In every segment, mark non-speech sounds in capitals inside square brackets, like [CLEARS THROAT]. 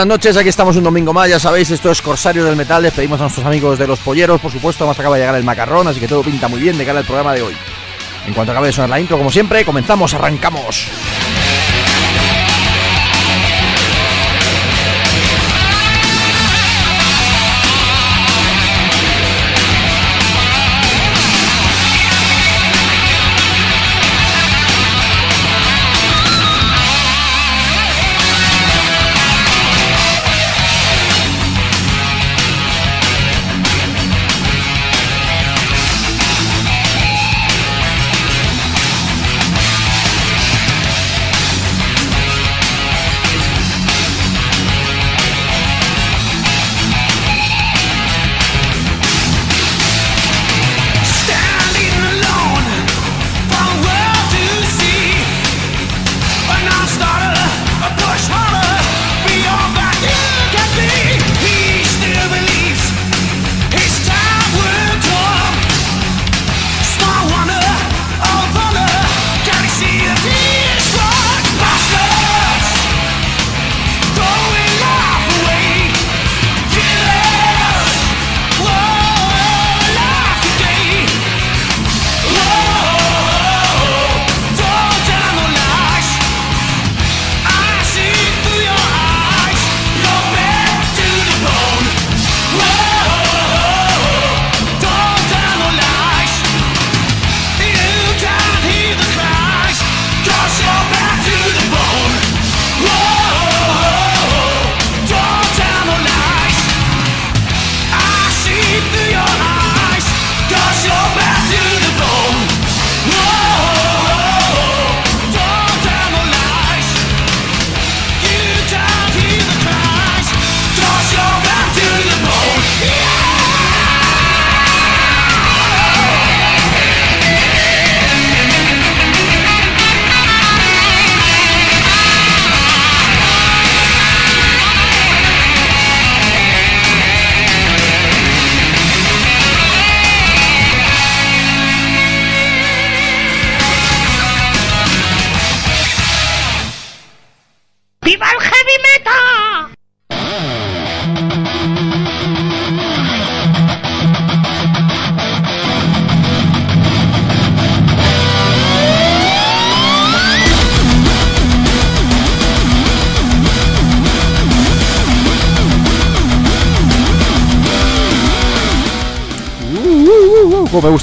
Buenas noches, aquí estamos un domingo más, ya sabéis, esto es Corsario del Metal, les pedimos a nuestros amigos de los polleros, por supuesto, más acaba de llegar el macarrón, así que todo pinta muy bien de cara al programa de hoy. En cuanto acabe de sonar la intro, como siempre, comenzamos, arrancamos.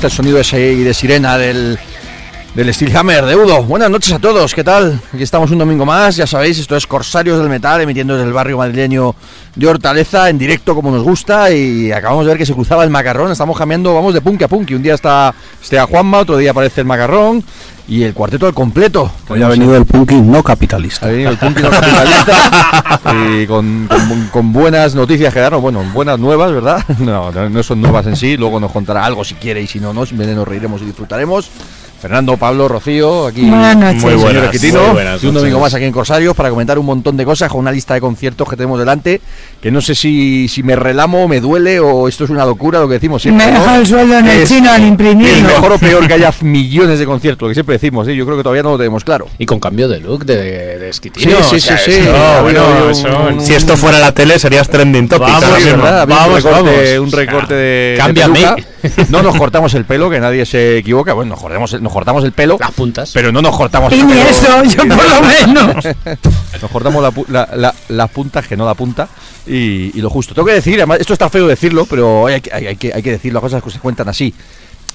El sonido ese de sirena del, del Steelhammer de Udo. Buenas noches a todos, ¿qué tal? Aquí estamos un domingo más, ya sabéis, esto es Corsarios del Metal, emitiendo desde el barrio madrileño de Hortaleza, en directo como nos gusta, y acabamos de ver que se cruzaba el macarrón, estamos cambiando, vamos de punk a punk, un día está, está Juanma, otro día aparece el macarrón, y el cuarteto al completo. Hoy ha venido el punking no capitalista. Ha venido el punking no capitalista [LAUGHS] y con, con, buenas noticias que darnos, bueno, buenas nuevas, ¿verdad? [LAUGHS] No, no son nuevas en sí, luego nos contará algo si quiere y si no, no, simplemente nos reiremos y disfrutaremos. Fernando, Pablo, Rocío, aquí buenas noches. muy buenas, y un domingo más aquí en Corsarios para comentar un montón de cosas con una lista de conciertos que tenemos delante, que no sé si, si me relamo, me duele o esto es una locura lo que decimos siempre. Me deja el sueldo en el chino al imprimir. Es mejor o peor que haya [LAUGHS] millones de conciertos, lo que siempre decimos, ¿eh? yo creo que todavía no lo tenemos claro. Y con cambio de look, de, de Sí, sí, sí. sí. si esto fuera la tele serías trending topic. Vamos, vamos, un recorte, de... Cámbiame. [LAUGHS] No nos cortamos el pelo, que nadie se equivoca. Bueno, nos cortamos, nos cortamos el pelo. Las puntas. Pero no nos cortamos el pelo. eso, yo por lo menos. [LAUGHS] nos cortamos las puntas, que no la punta. Y, lo justo. Tengo que decir, además, esto está feo decirlo, pero hay, hay, que, hay que decir las cosas que se cuentan así.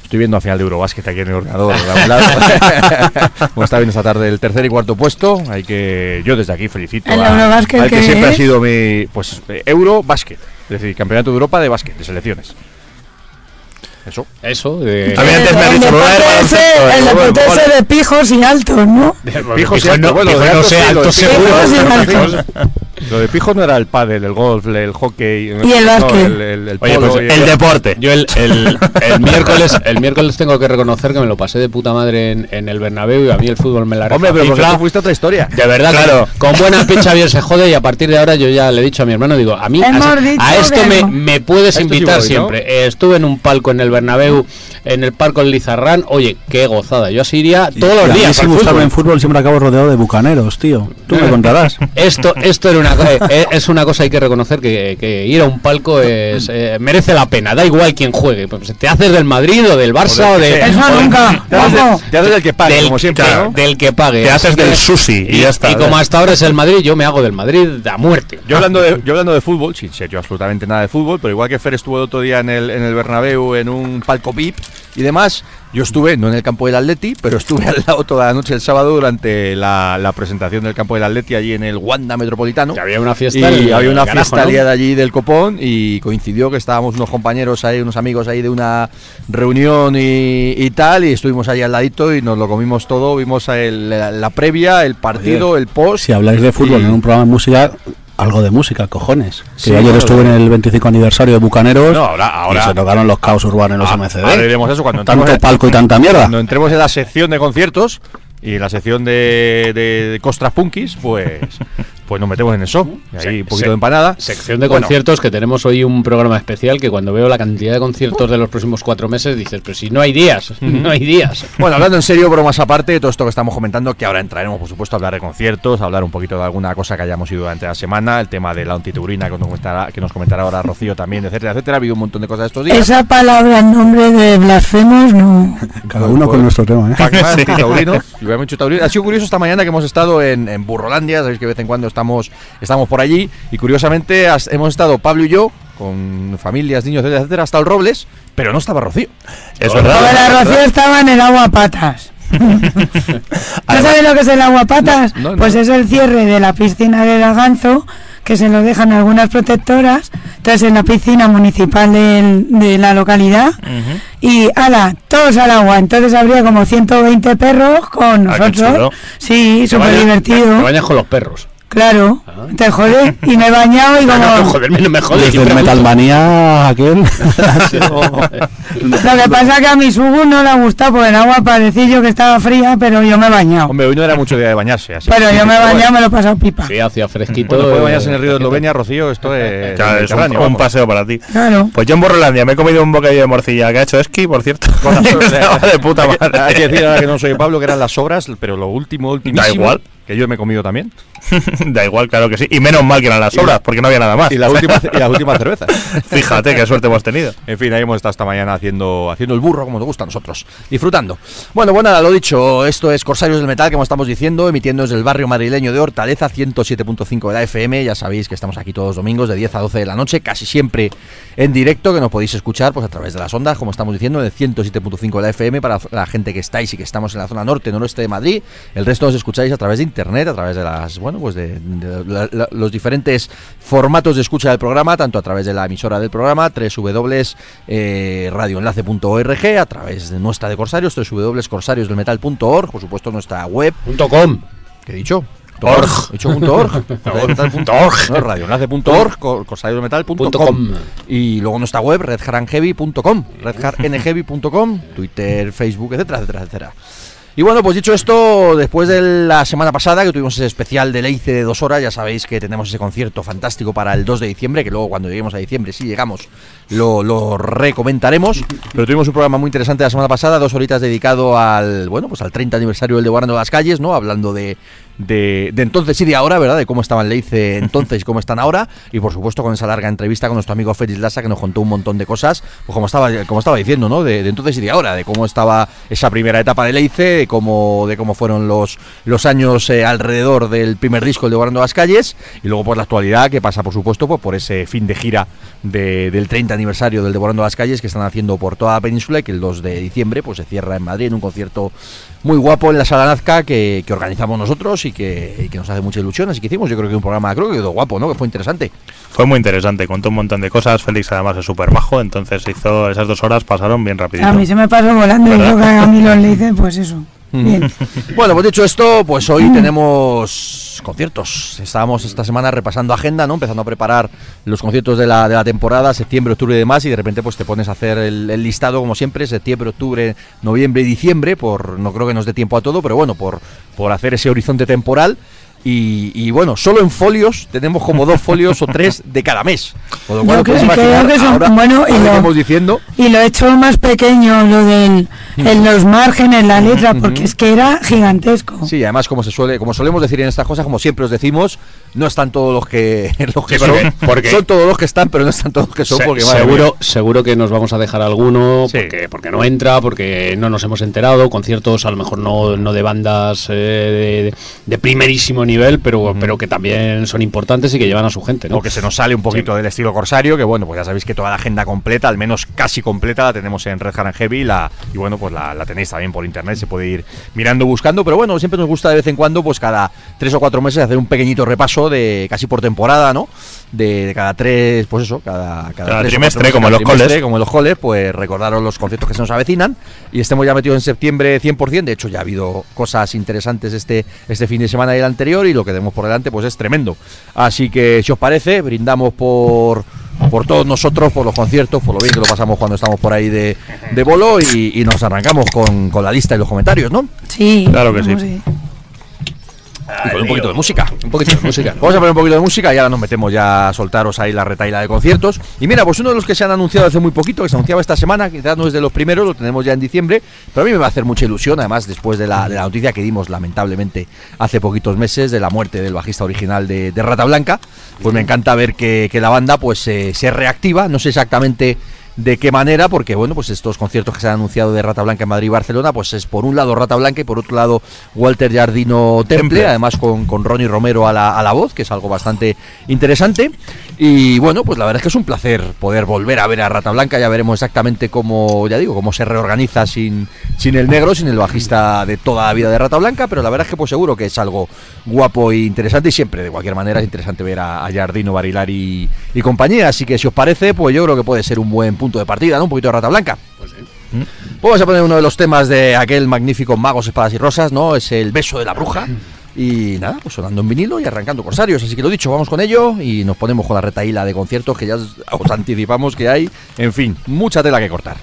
Estoy viendo a final de Eurobásquet aquí en el ordenador. [LAUGHS] Como está viendo esta tarde el tercer y cuarto puesto. Hay que yo desde aquí felicito ¿El a, que siempre ha sido mi pues Eurobásquet, es decir, campeonato de Europa de básquet, de selecciones. Eso. Eso. De... También antes me ha dicho El deporte ese de pijos y altos, ¿no? Pijos y altos, bueno, no sé, altos seguro. Lo de pijos no era el pádel, el golf, el hockey. Y el básquet. el, Oye, pues el, deporte. Yo el, el, el, [LAUGHS] miércoles el miércoles tengo que reconocer que me lo pasé de puta madre en, en el Bernabéu y a mí el fútbol me la Hombre, pero porque fuiste otra historia. De verdad, claro. con buena picha bien se jode y a partir de ahora yo ya le he dicho a mi hermano, digo, a mí a, esto me, me, puedes invitar siempre. estuve en un palco en el Bernabéu, en el Parco Lizarrán. Oye, qué gozada. Yo así iría todos los días. Si me gustaba en fútbol siempre acabo rodeado de bucaneros, tío. Tú me [LAUGHS] contarás. Esto, esto era una eh, es una cosa hay que reconocer que, ir a un palco es, eh, merece la pena, da igual quién juegue. Pues te haces del Madrid o del Barça o, de. Eso nunca. Te haces, del que pague, como siempre. Del que pague. Te haces del sushi y, ya está. Y como hasta ahora es el Madrid, yo me hago del Madrid a muerte. Yo hablando de, yo hablando de fútbol, sin ser yo absolutamente nada de fútbol, pero igual que Fer estuvo el otro día en el, en el Bernabéu en un palco VIP y demás, yo estuve, no en el campo del Atleti, pero estuve [LAUGHS] al lado toda la noche el sábado durante la, presentación del campo del Atleti allí en el Wanda Metropolitano. había una fiesta. Y había una fiesta de allí del copón y coincidió que estábamos unos compañeros ahí, unos amigos ahí de una reunión y, tal, y estuvimos ahí al ladito y nos lo comimos todo, vimos la, previa, el partido, el post. Si habláis de fútbol en un programa de música, algo de música, cojones. Que ayer estuve en el 25 aniversario de Bucaneros ahora, y se tocaron los caos urbanos en los ah, MCD. Ahora eso cuando Tanto palco y tanta mierda. Cuando entremos en la sección de conciertos y la sección de, de, Costras Punkis, pues pues nos metemos en eso. Y ahí un poquito de empanada. Sección de conciertos que tenemos hoy un programa especial que cuando veo la cantidad de conciertos de los próximos cuatro meses dices, pero si no hay días, [LAUGHS] no hay días. Bueno, hablando en serio, bromas aparte, todo esto que estamos comentando, que ahora entraremos, por supuesto, a hablar de conciertos, a hablar un poquito de alguna cosa que hayamos ido durante la semana, el tema de la antitaurina que nos comentará, que nos comentará ahora Rocío también, etcétera, etcétera. Ha habido un montón de cosas estos días. Esa palabra en nombre de blasfemos, no. Cada uno con nuestro tema, ¿eh? [LAUGHS] Ha sido curioso esta mañana que hemos estado en, en Burrolandia, sabéis que de vez en cuando estamos, estamos por allí y curiosamente hemos estado Pablo y yo con familias, niños, etcétera, etcétera, hasta el Robles, pero no estaba Rocío. Es verdad. Rocío estaba en el agua patas. ¿No [LAUGHS] sabes lo que es el agua patas? Pues es el cierre de la piscina de Laganzo que se lo dejan algunas protectoras, entonces en la piscina municipal de, la localidad, y ala, todos al agua, entonces habría como 120 perros con ah, nosotros. sí, súper divertido. Te bañas con los perros. Claro, ah. te jode y me he bañado y [LAUGHS] como... No, joderme, no me jode. el Metalmanía aquel. Lo que pasa es que a mi subu no le ha gustado porque el agua parecía yo que estaba fría, pero yo me he bañado. Hombre, hoy no era mucho día de bañarse. Así pero yo me he bañado, me lo he pasado pipa. Sí, hacía fresquito. Bueno, puede bañarse en el río de Eslovenia, Rocío, esto es... [LAUGHS] Claro, es un, un, paseo para ti. Claro. Pues yo en Borrolandia me he comido un bocadillo de morcilla que ha hecho esqui, por cierto. [LAUGHS] de puta madre. Hay que decir ahora que no soy Pablo que eran las sobras, pero lo último, último. Da igual que yo me he comido también. [LAUGHS] da igual, claro que sí. Y menos mal que eran las sobras, porque no había nada más. Y la [LAUGHS] última, y la última cerveza. [LAUGHS] Fíjate qué suerte hemos tenido. En fin, ahí hemos estado esta mañana haciendo, haciendo el burro como nos gusta a nosotros, disfrutando. Bueno, bueno, nada, lo dicho, esto es Corsarios del Metal, como estamos diciendo, emitiendo desde el barrio madrileño de Hortaleza, 107.5 de la FM. Ya sabéis que estamos aquí todos los domingos de 10 a 12 de la noche, casi siempre en directo, que nos podéis escuchar pues a través de las ondas, como estamos diciendo, en el 107.5 de la FM para la gente que estáis y que estamos en la zona norte, noroeste de Madrid. El resto os escucháis a través de internet, a través de las, bueno, pues de, los diferentes formatos de escucha del programa, tanto a través de la emisora del programa, www.radioenlace.org, a través de nuestra de Corsarios, www.corsariosdelmetal.org, por supuesto nuestra web. .com. ¿Qué he dicho? Org. He dicho punto org. [LAUGHS] org. No, radioenlace.org, corsariosdelmetal.com. Y luego nuestra web, redharnheavy.com, redharnheavy.com, Twitter, Facebook, etcétera, etcétera, etcétera. Y bueno, pues dicho esto, después de la semana pasada que tuvimos ese especial de Leice de dos horas, ya sabéis que tenemos ese concierto fantástico para el 2 de diciembre, que luego cuando lleguemos a diciembre, si llegamos, lo, lo recomentaremos. Pero tuvimos un programa muy interesante la semana pasada, dos horitas dedicado al, bueno, pues al 30 aniversario del Devorando las Calles, ¿no? Hablando de, de, entonces y de ahora, ¿verdad? De cómo estaban Leice [LAUGHS] entonces y cómo están ahora. Y por supuesto con esa larga entrevista con nuestro amigo Félix Lassa que nos contó un montón de cosas, pues como estaba, como estaba diciendo, ¿no? De, entonces y de ahora, de cómo estaba esa primera etapa de Leice, de cómo, de cómo fueron los, los años eh, alrededor del primer disco, el de Guardando las Calles, y luego por la actualidad que pasa, por supuesto, pues, por ese fin de gira del 30 aniversario del Devorando las Calles que están haciendo por toda la península y que el 2 de diciembre pues se cierra en Madrid en un concierto muy guapo en la Sala Nazca que, organizamos nosotros y que, nos hace mucha ilusión. Así que hicimos, yo creo que un programa, creo que quedó guapo, ¿no? Que fue interesante. Fue muy interesante, contó un montón de cosas. Félix además es súper bajo, entonces hizo esas dos horas pasaron bien rapidito. A mí se me pasó volando y yo que a mí los [LAUGHS] le hice, pues eso. [LAUGHS] bueno, pues dicho esto, pues hoy tenemos conciertos. Estábamos esta semana repasando agenda, ¿no? Empezando a preparar los conciertos de la, de la temporada, septiembre, octubre y demás, y de repente pues te pones a hacer el, listado como siempre, septiembre, octubre, noviembre y diciembre, por no creo que nos dé tiempo a todo, pero bueno, por, por hacer ese horizonte temporal. Y, bueno, solo en folios tenemos como dos folios o tres de cada mes. Yo creo, que son, bueno, y lo, diciendo. y lo he hecho más pequeño, lo del, en los márgenes, la letra, porque es que era gigantesco. Sí, además como se suele, como solemos decir en estas cosas, como siempre os decimos, no están todos los que, [LAUGHS] los que son, porque, son todos los que están, pero no están todos los que son. porque, seguro, seguro que nos vamos a dejar alguno, porque, porque no entra, porque no nos hemos enterado, conciertos a lo mejor no, no de bandas eh, de, primerísimo nivel, pero, pero que también son importantes y que llevan a su gente. ¿no? O que se nos sale un poquito del estilo corsario, que bueno, pues ya sabéis que toda la agenda completa, al menos casi completa, la tenemos en Red Hand Heavy la, y bueno, pues la, la, tenéis también por internet, se puede ir mirando, buscando, pero bueno, siempre nos gusta de vez en cuando, pues cada tres o cuatro meses hacer un pequeñito repaso de casi por temporada, ¿no? De, cada tres, pues eso, cada, cada, trimestre, como, los coles. como los coles, pues recordaros los conciertos que se nos avecinan y estemos ya metidos en septiembre 100%. De hecho, ya ha habido cosas interesantes este, este fin de semana y el anterior y lo que tenemos por delante pues es tremendo. Así que, si os parece, brindamos por por todos nosotros, por los conciertos, por lo bien que lo pasamos cuando estamos por ahí de, de bolo y, nos arrancamos con, con, la lista y los comentarios, ¿no? Sí, claro que sí y con un poquito de música. Un poquito de música. [LAUGHS] Vamos a poner un poquito de música y ahora nos metemos ya a soltaros ahí la retaila de conciertos. Y mira, pues uno de los que se han anunciado hace muy poquito, que se anunciaba esta semana, quizás no es de los primeros, lo tenemos ya en diciembre, pero a mí me va a hacer mucha ilusión, además, después de la, de la noticia que dimos lamentablemente hace poquitos meses de la muerte del bajista original de, Rata Blanca, pues me encanta ver que, la banda pues se reactiva, no sé exactamente de qué manera, porque bueno, pues estos conciertos que se han anunciado de Rata Blanca en Madrid y Barcelona, pues es por un lado Rata Blanca y por otro lado Walter Jardino Temple, además con, con Ronnie Romero a la, a la voz, que es algo bastante interesante. Y bueno, pues la verdad es que es un placer poder volver a ver a Rata Blanca, ya veremos exactamente cómo, ya digo, cómo se reorganiza sin, sin el negro, sin el bajista de toda la vida de Rata Blanca, pero la verdad es que pues seguro que es algo guapo e interesante y siempre, de cualquier manera, es interesante ver a, Jardino, Barilar y, y compañía, así que si os parece, pues yo creo que puede ser un buen punto de partida, ¿no? Un poquito de rata blanca. Pues sí. ¿Mm? Vamos a poner uno de los temas de aquel magnífico Magos, Espadas y Rosas, ¿no? Es el beso de la bruja. Y nada, pues sonando en vinilo y arrancando corsarios. Así que lo dicho, vamos con ello y nos ponemos con la retaíla de conciertos que ya os [LAUGHS] anticipamos que hay. En fin, mucha tela que cortar.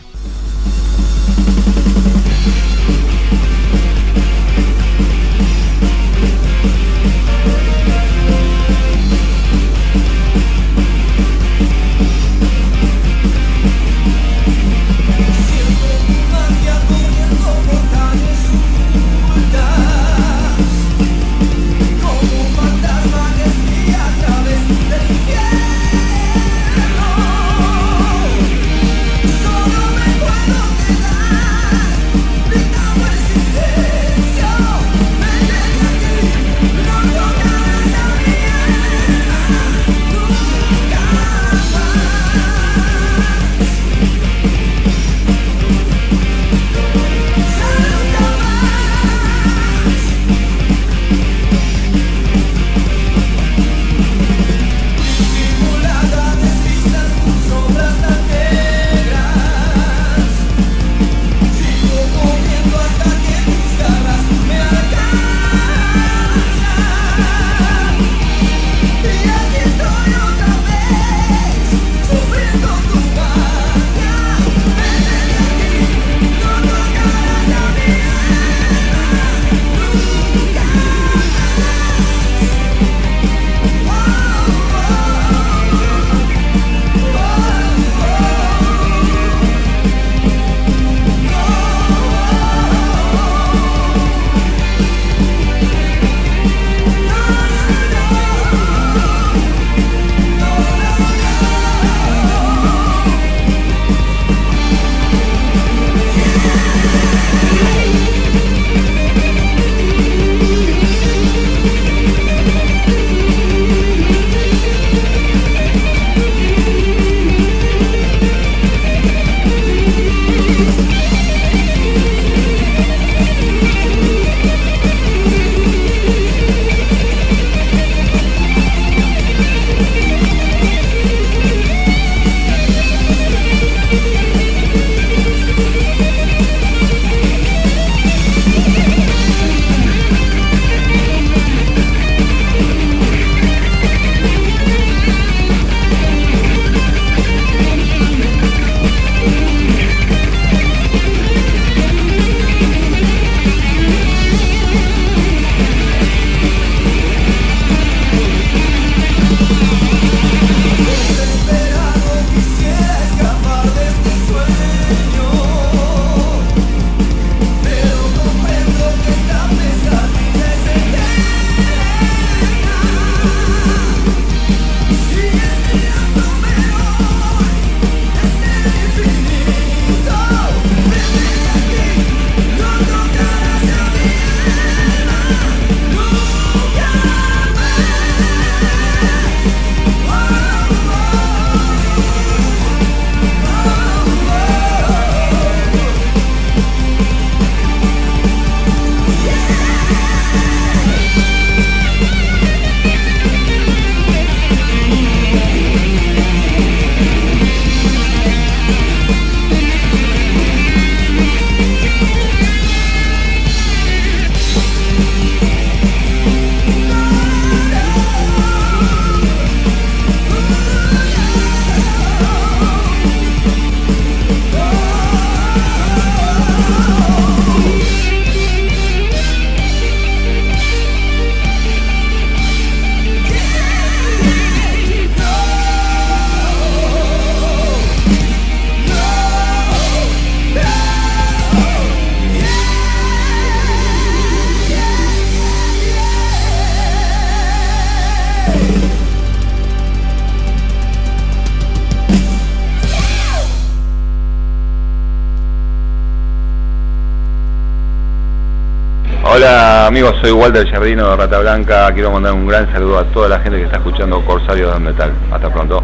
Amigos, soy Walter Jardino de Rata Blanca. Quiero mandar un gran saludo a toda la gente que está escuchando Corsario de Metal. Hasta pronto.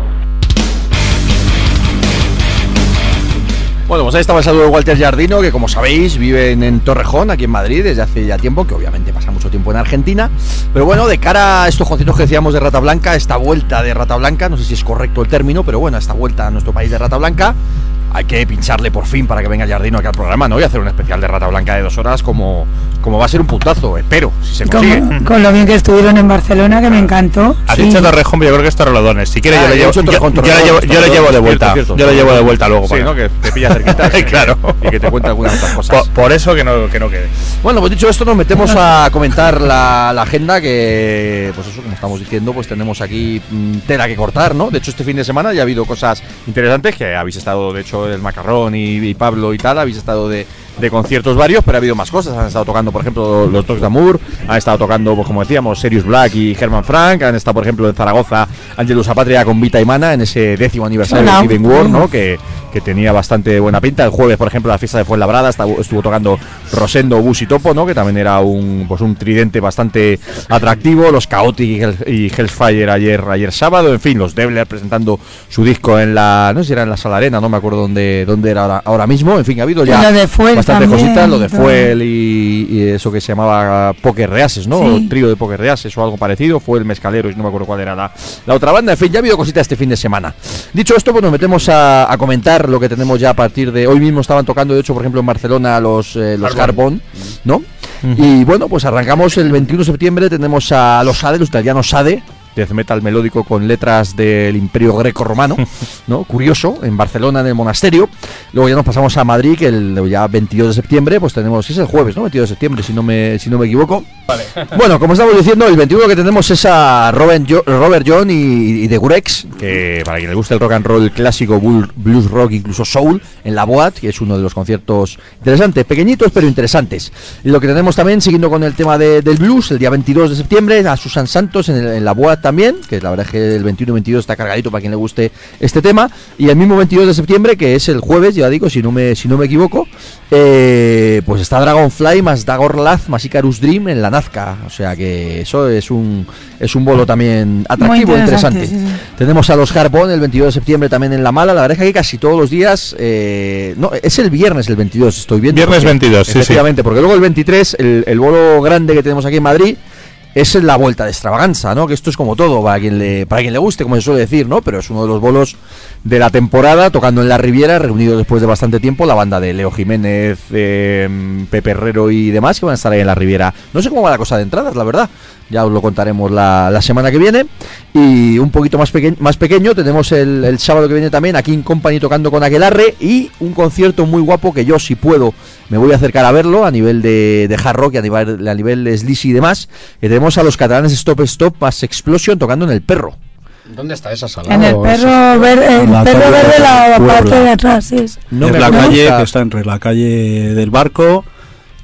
Bueno, pues ahí estaba el saludo de Walter Jardino, que como sabéis vive en, Torrejón, aquí en Madrid, desde hace ya tiempo, que obviamente pasa mucho tiempo en Argentina. Pero bueno, de cara a estos conciertos que decíamos de Rata Blanca, esta vuelta de Rata Blanca, no sé si es correcto el término, pero bueno, esta vuelta a nuestro país de Rata Blanca, hay que pincharle por fin para que venga Jardino aquí al programa, ¿no? Y hacer un especial de Rata Blanca de dos horas como, como va a ser un puntazo, espero, si se consigue. Con, lo bien que estuvieron en Barcelona, que me encantó. Has dicho Torrejón, yo creo que es Torrelodones. Si quieres, yo, le llevo, yo, le llevo, de vuelta. Yo le llevo de vuelta luego. Sí, ¿no? Que te pilla cerquita. [LAUGHS] claro. Y que te cuente algunas otras cosas. Por, eso que no, que no quede. Bueno, pues dicho esto, nos metemos a comentar la, la, agenda que, pues eso, como estamos diciendo, pues tenemos aquí mm, tela que cortar, ¿no? De hecho, este fin de semana ya ha habido cosas interesantes que habéis estado, de hecho, el macarrón y y, Pablo y tal, habéis estado de, de conciertos varios, pero ha habido más cosas. Han estado tocando, por ejemplo, los Dogs d'Amour, han estado tocando, pues, como decíamos, Serious Black y Herman Frank, han estado, por ejemplo, en Zaragoza, Angelus Apatria con Vita y Mana en ese décimo aniversario de Steven War, ¿no? Que, que tenía bastante buena pinta. El jueves, por ejemplo, la fiesta de Fuenlabrada estuvo, estuvo tocando Rosendo, Bus y Topo, ¿no? Que también era un, pues, un tridente bastante atractivo. Los Chaotic y, Hellfire ayer, ayer sábado. En fin, los Devler presentando su disco en la, no sé si era en la Sala Arena, no me acuerdo dónde, dónde era ahora, mismo. En fin, ha habido ya bastante cositas, lo de Fuel y, eso que se llamaba Poker Reases, ¿no? trío de Poker Reases o algo parecido. Fue el Mezcalero y no me acuerdo cuál era la, la, otra banda. En fin, ya ha habido cositas este fin de semana. Dicho esto, pues nos metemos a comentar lo que tenemos ya a partir de hoy mismo estaban tocando de hecho por ejemplo en Barcelona los eh, los Carbon, ¿no? Y bueno, pues arrancamos el 21 de septiembre, tenemos a los Sade, los italianos Sade, death metal melódico con letras del Imperio Greco-Romano, [LAUGHS] ¿no? Curioso, en Barcelona, en el monasterio. Luego ya nos pasamos a Madrid, que el ya 22 de septiembre, pues tenemos, es el jueves, ¿no? 22 de septiembre, si no me, si no me equivoco. [LAUGHS] Bueno, como estamos diciendo, el 21 que tenemos es a Robert, Robert John y, The Gurex, que para quien le guste el rock and roll clásico, blues rock, incluso soul, en la Boat, que es uno de los conciertos interesantes, pequeñitos pero interesantes. Y lo que tenemos también, siguiendo con el tema del blues, el día 22 de septiembre, a Susan Santos en, en la Boat también, que la verdad es que el 21 y 22 está cargadito para quien le guste este tema. Y el mismo 22 de septiembre, que es el jueves, ya digo, si no me, si no me equivoco, eh, pues está Dragonfly más Dagorlaz más Icarus Dream en la Nazca. O sea que eso es un, es un bolo también atractivo, interesante. Tenemos a los Harpon el 22 de septiembre también en La Mala. La verdad es que casi todos los días, eh, no, es el viernes el 22, estoy viendo. Viernes 22, sí, efectivamente, porque luego el 23, el, el bolo grande que tenemos aquí en Madrid es la vuelta de extravaganza, ¿no? Que esto es como todo, para quien le, para quien le guste, como se suele decir, ¿no? Pero es uno de los bolos de la temporada, tocando en la Riviera, reunido después de bastante tiempo, la banda de Leo Jiménez, eh, Pepe Herrero y demás, que van a estar ahí en la Riviera. No sé cómo va la cosa de entradas, la verdad ya os lo contaremos la, semana que viene. Y un poquito más, más pequeño, tenemos el, sábado que viene también aquí en Company tocando con Aguilarre y un concierto muy guapo que yo, si puedo, me voy a acercar a verlo a nivel de, de hard rock a nivel, a nivel de y demás. Que tenemos a los catalanes Stop Stop más Explosion tocando en el perro. ¿Dónde está esa sala? En el perro, verde, el perro verde, la parte de atrás. Es, no es la calle que está entre la calle del barco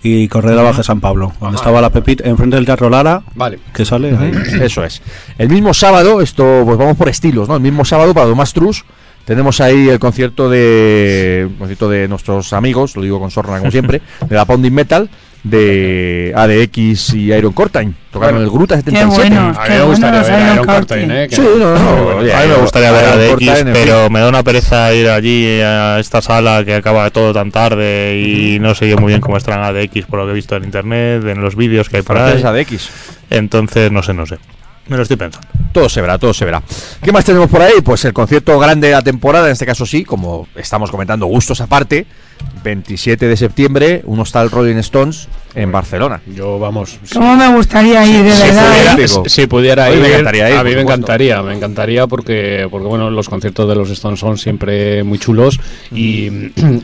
y Corredera Baja San Pablo, donde estaba la Pepita, enfrente del Teatro Lara, vale. que sale ahí. [CLEARS THROAT] Eso es. El mismo sábado, esto, pues vamos por estilos, ¿no? El mismo sábado para Tomás Trus tenemos ahí el concierto de concierto de nuestros amigos, lo digo con sorna como siempre, [LAUGHS] de la Pounding Metal de ADX y Iron Cortain. Tocaron en el Gruta 77. Bueno, a mí me gustaría ver Iron Cortain, ¿eh? Sí, no, no, a mí me gustaría ver ADX, pero me da una pereza ir allí a esta sala que acaba todo tan tarde y no sé muy bien cómo estarán ADX por lo que he visto en internet, en los vídeos que hay para ahí. ADX? Entonces, no sé, no sé. Me lo estoy pensando. Todo se verá, todo se verá. ¿Qué más tenemos por ahí? Pues el concierto grande de la temporada, en este caso sí, como estamos comentando, gustos aparte. 27 de septiembre, un hostal Rolling Stones en Barcelona. Yo, vamos. ¿Cómo me gustaría ir, de verdad? si pudiera ir, a mí me encantaría, me encantaría porque, porque bueno, los conciertos de los Stones son siempre muy chulos y,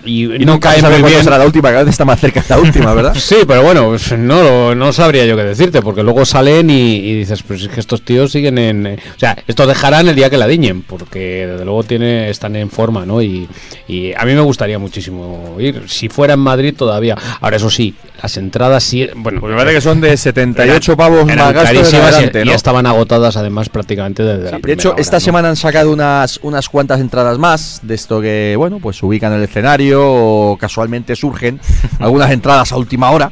y, no caen muy bien. será la última, cada vez está más cerca la última, ¿verdad? [LAUGHS] sí, pero bueno, pues, no, no sabría yo qué decirte, porque luego salen y, dices, pues es que estos tíos siguen en. o sea, estos dejarán el día que la diñen, porque desde luego tiene, están en forma, ¿no? Y, y a mí me gustaría muchísimo ir. Si fuera en Madrid todavía. Ahora, eso sí, las entradas sí. Bueno, pues me parece que son de 78 pavos más gastos de ¿no? estaban agotadas además prácticamente desde la primera De hecho, esta semana han sacado unas, unas cuantas entradas más de esto que, bueno, pues se ubican en el escenario o casualmente surgen [LAUGHS] algunas entradas a última hora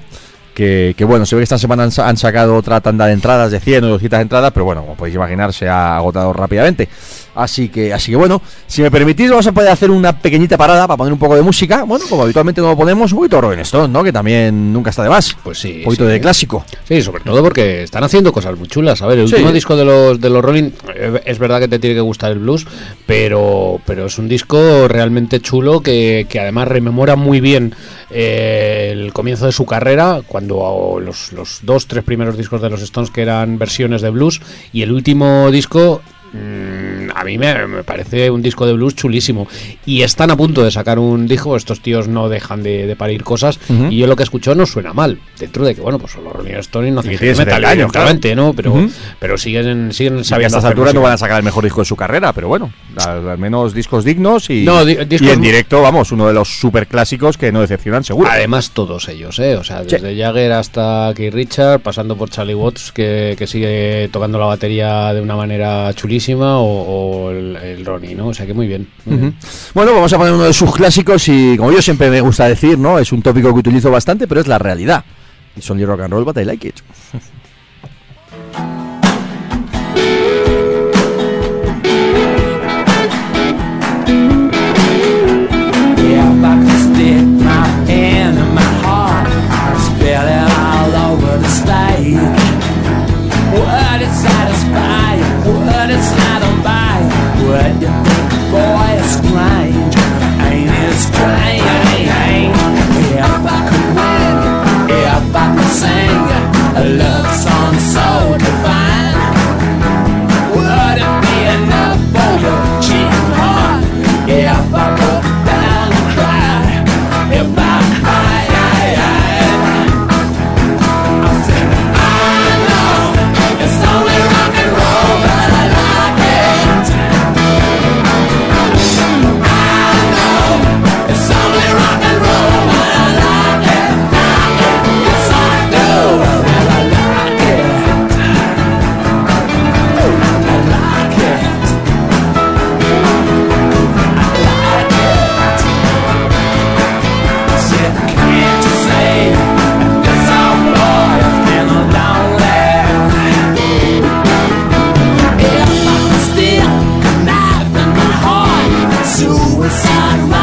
que, bueno, se ve que esta semana han, sacado otra tanda de entradas de 100 o 200 entradas, pero bueno, como podéis imaginar, se ha agotado rápidamente. Así que, así que bueno, si me permitís, vamos a poder hacer una pequeñita parada para poner un poco de música. Bueno, como habitualmente no lo ponemos, un poquito Rolling Stone, ¿no? Que también nunca está de más. Pues sí. Un poquito de clásico. Sí, sobre todo porque están haciendo cosas muy chulas. A ver, el último disco de los, de los Rolling, eh, es verdad que te tiene que gustar el blues, pero, pero es un disco realmente chulo que, que además rememora muy bien eh, el comienzo de su carrera, cuando los, los dos, tres primeros discos de los Stones que eran versiones de blues, y el último disco Mm, a mí me, parece un disco de blues chulísimo. Y están a punto de sacar un disco, estos tíos no dejan de, parir cosas. Y yo lo que escucho no suena mal. Dentro de que, bueno, pues los Rolling Stones no hacen metal, año, claramente, ¿no? Pero, pero siguen, siguen sabiendo. a estas alturas no van a sacar el mejor disco de su carrera, pero bueno, al, menos discos dignos y, y en directo, vamos, uno de los super clásicos que no decepcionan, seguro. Además, todos ellos, ¿eh? O sea, desde Jagger hasta Keith Richard, pasando por Charlie Watts, que, que sigue tocando la batería de una manera chulísima buenísima o, o el, el, Ronnie, ¿no? O sea que muy bien, muy uh -huh. bien, Bueno, vamos a poner uno de sus clásicos y como yo siempre me gusta decir, ¿no? Es un tópico que utilizo bastante, pero es la realidad. It's only rock and roll, but I like it. Yeah. would. Boy, it's strange, ain't it strange? If I could win, if I could sing, I love. sun.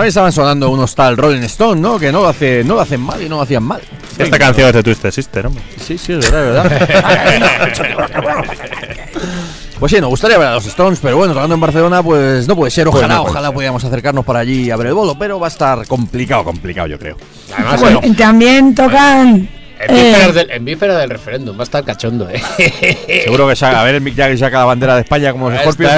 También estaban sonando unos tal Rolling Stone, ¿no? Que no lo, hace, no lo hacen mal y no lo hacían mal. Esta canción es de Twisted Sister, ¿no? Sí, sí, es verdad, es verdad. Pues sí, nos gustaría ver a los Stones, pero bueno, tocando en Barcelona, pues no puede ser. Ojalá, ojalá pudiéramos acercarnos por allí a ver el bolo, pero va a estar complicado, complicado, yo creo. Además, bueno, también tocan en víspera, del, referéndum, va a estar cachondo, ¿eh? [LAUGHS] Seguro que saca, a ver el Mick Jagger saca la bandera de España como los Scorpions.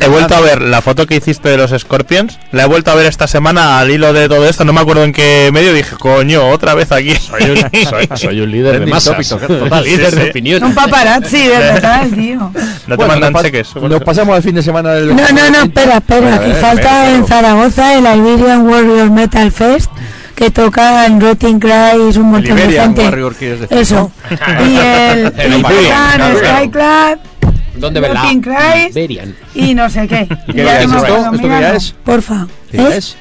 he vuelto a ver la foto que hiciste de los Scorpions, la he vuelto a ver esta semana al hilo de todo esto, no me acuerdo en qué medio, dije, coño, otra vez aquí. Soy un, [LAUGHS] soy, un líder de masas, total, [LAUGHS] líder de opinión. Un paparazzi, de verdad, tío. No te mandan cheques. Nos pasamos al fin de semana del... No, no, no, espera, espera, que falta en Zaragoza el Iberian Warrior Metal Fest que tocan Rotting Cries, un montón de gente. Eso. [LAUGHS] y el, [LAUGHS] el Skyclad. ¿Dónde Rotting Cries y no sé qué. [LAUGHS] ¿Y qué día es esto? ¿Esto qué es? Porfa. ¿Qué ¿Eh? es?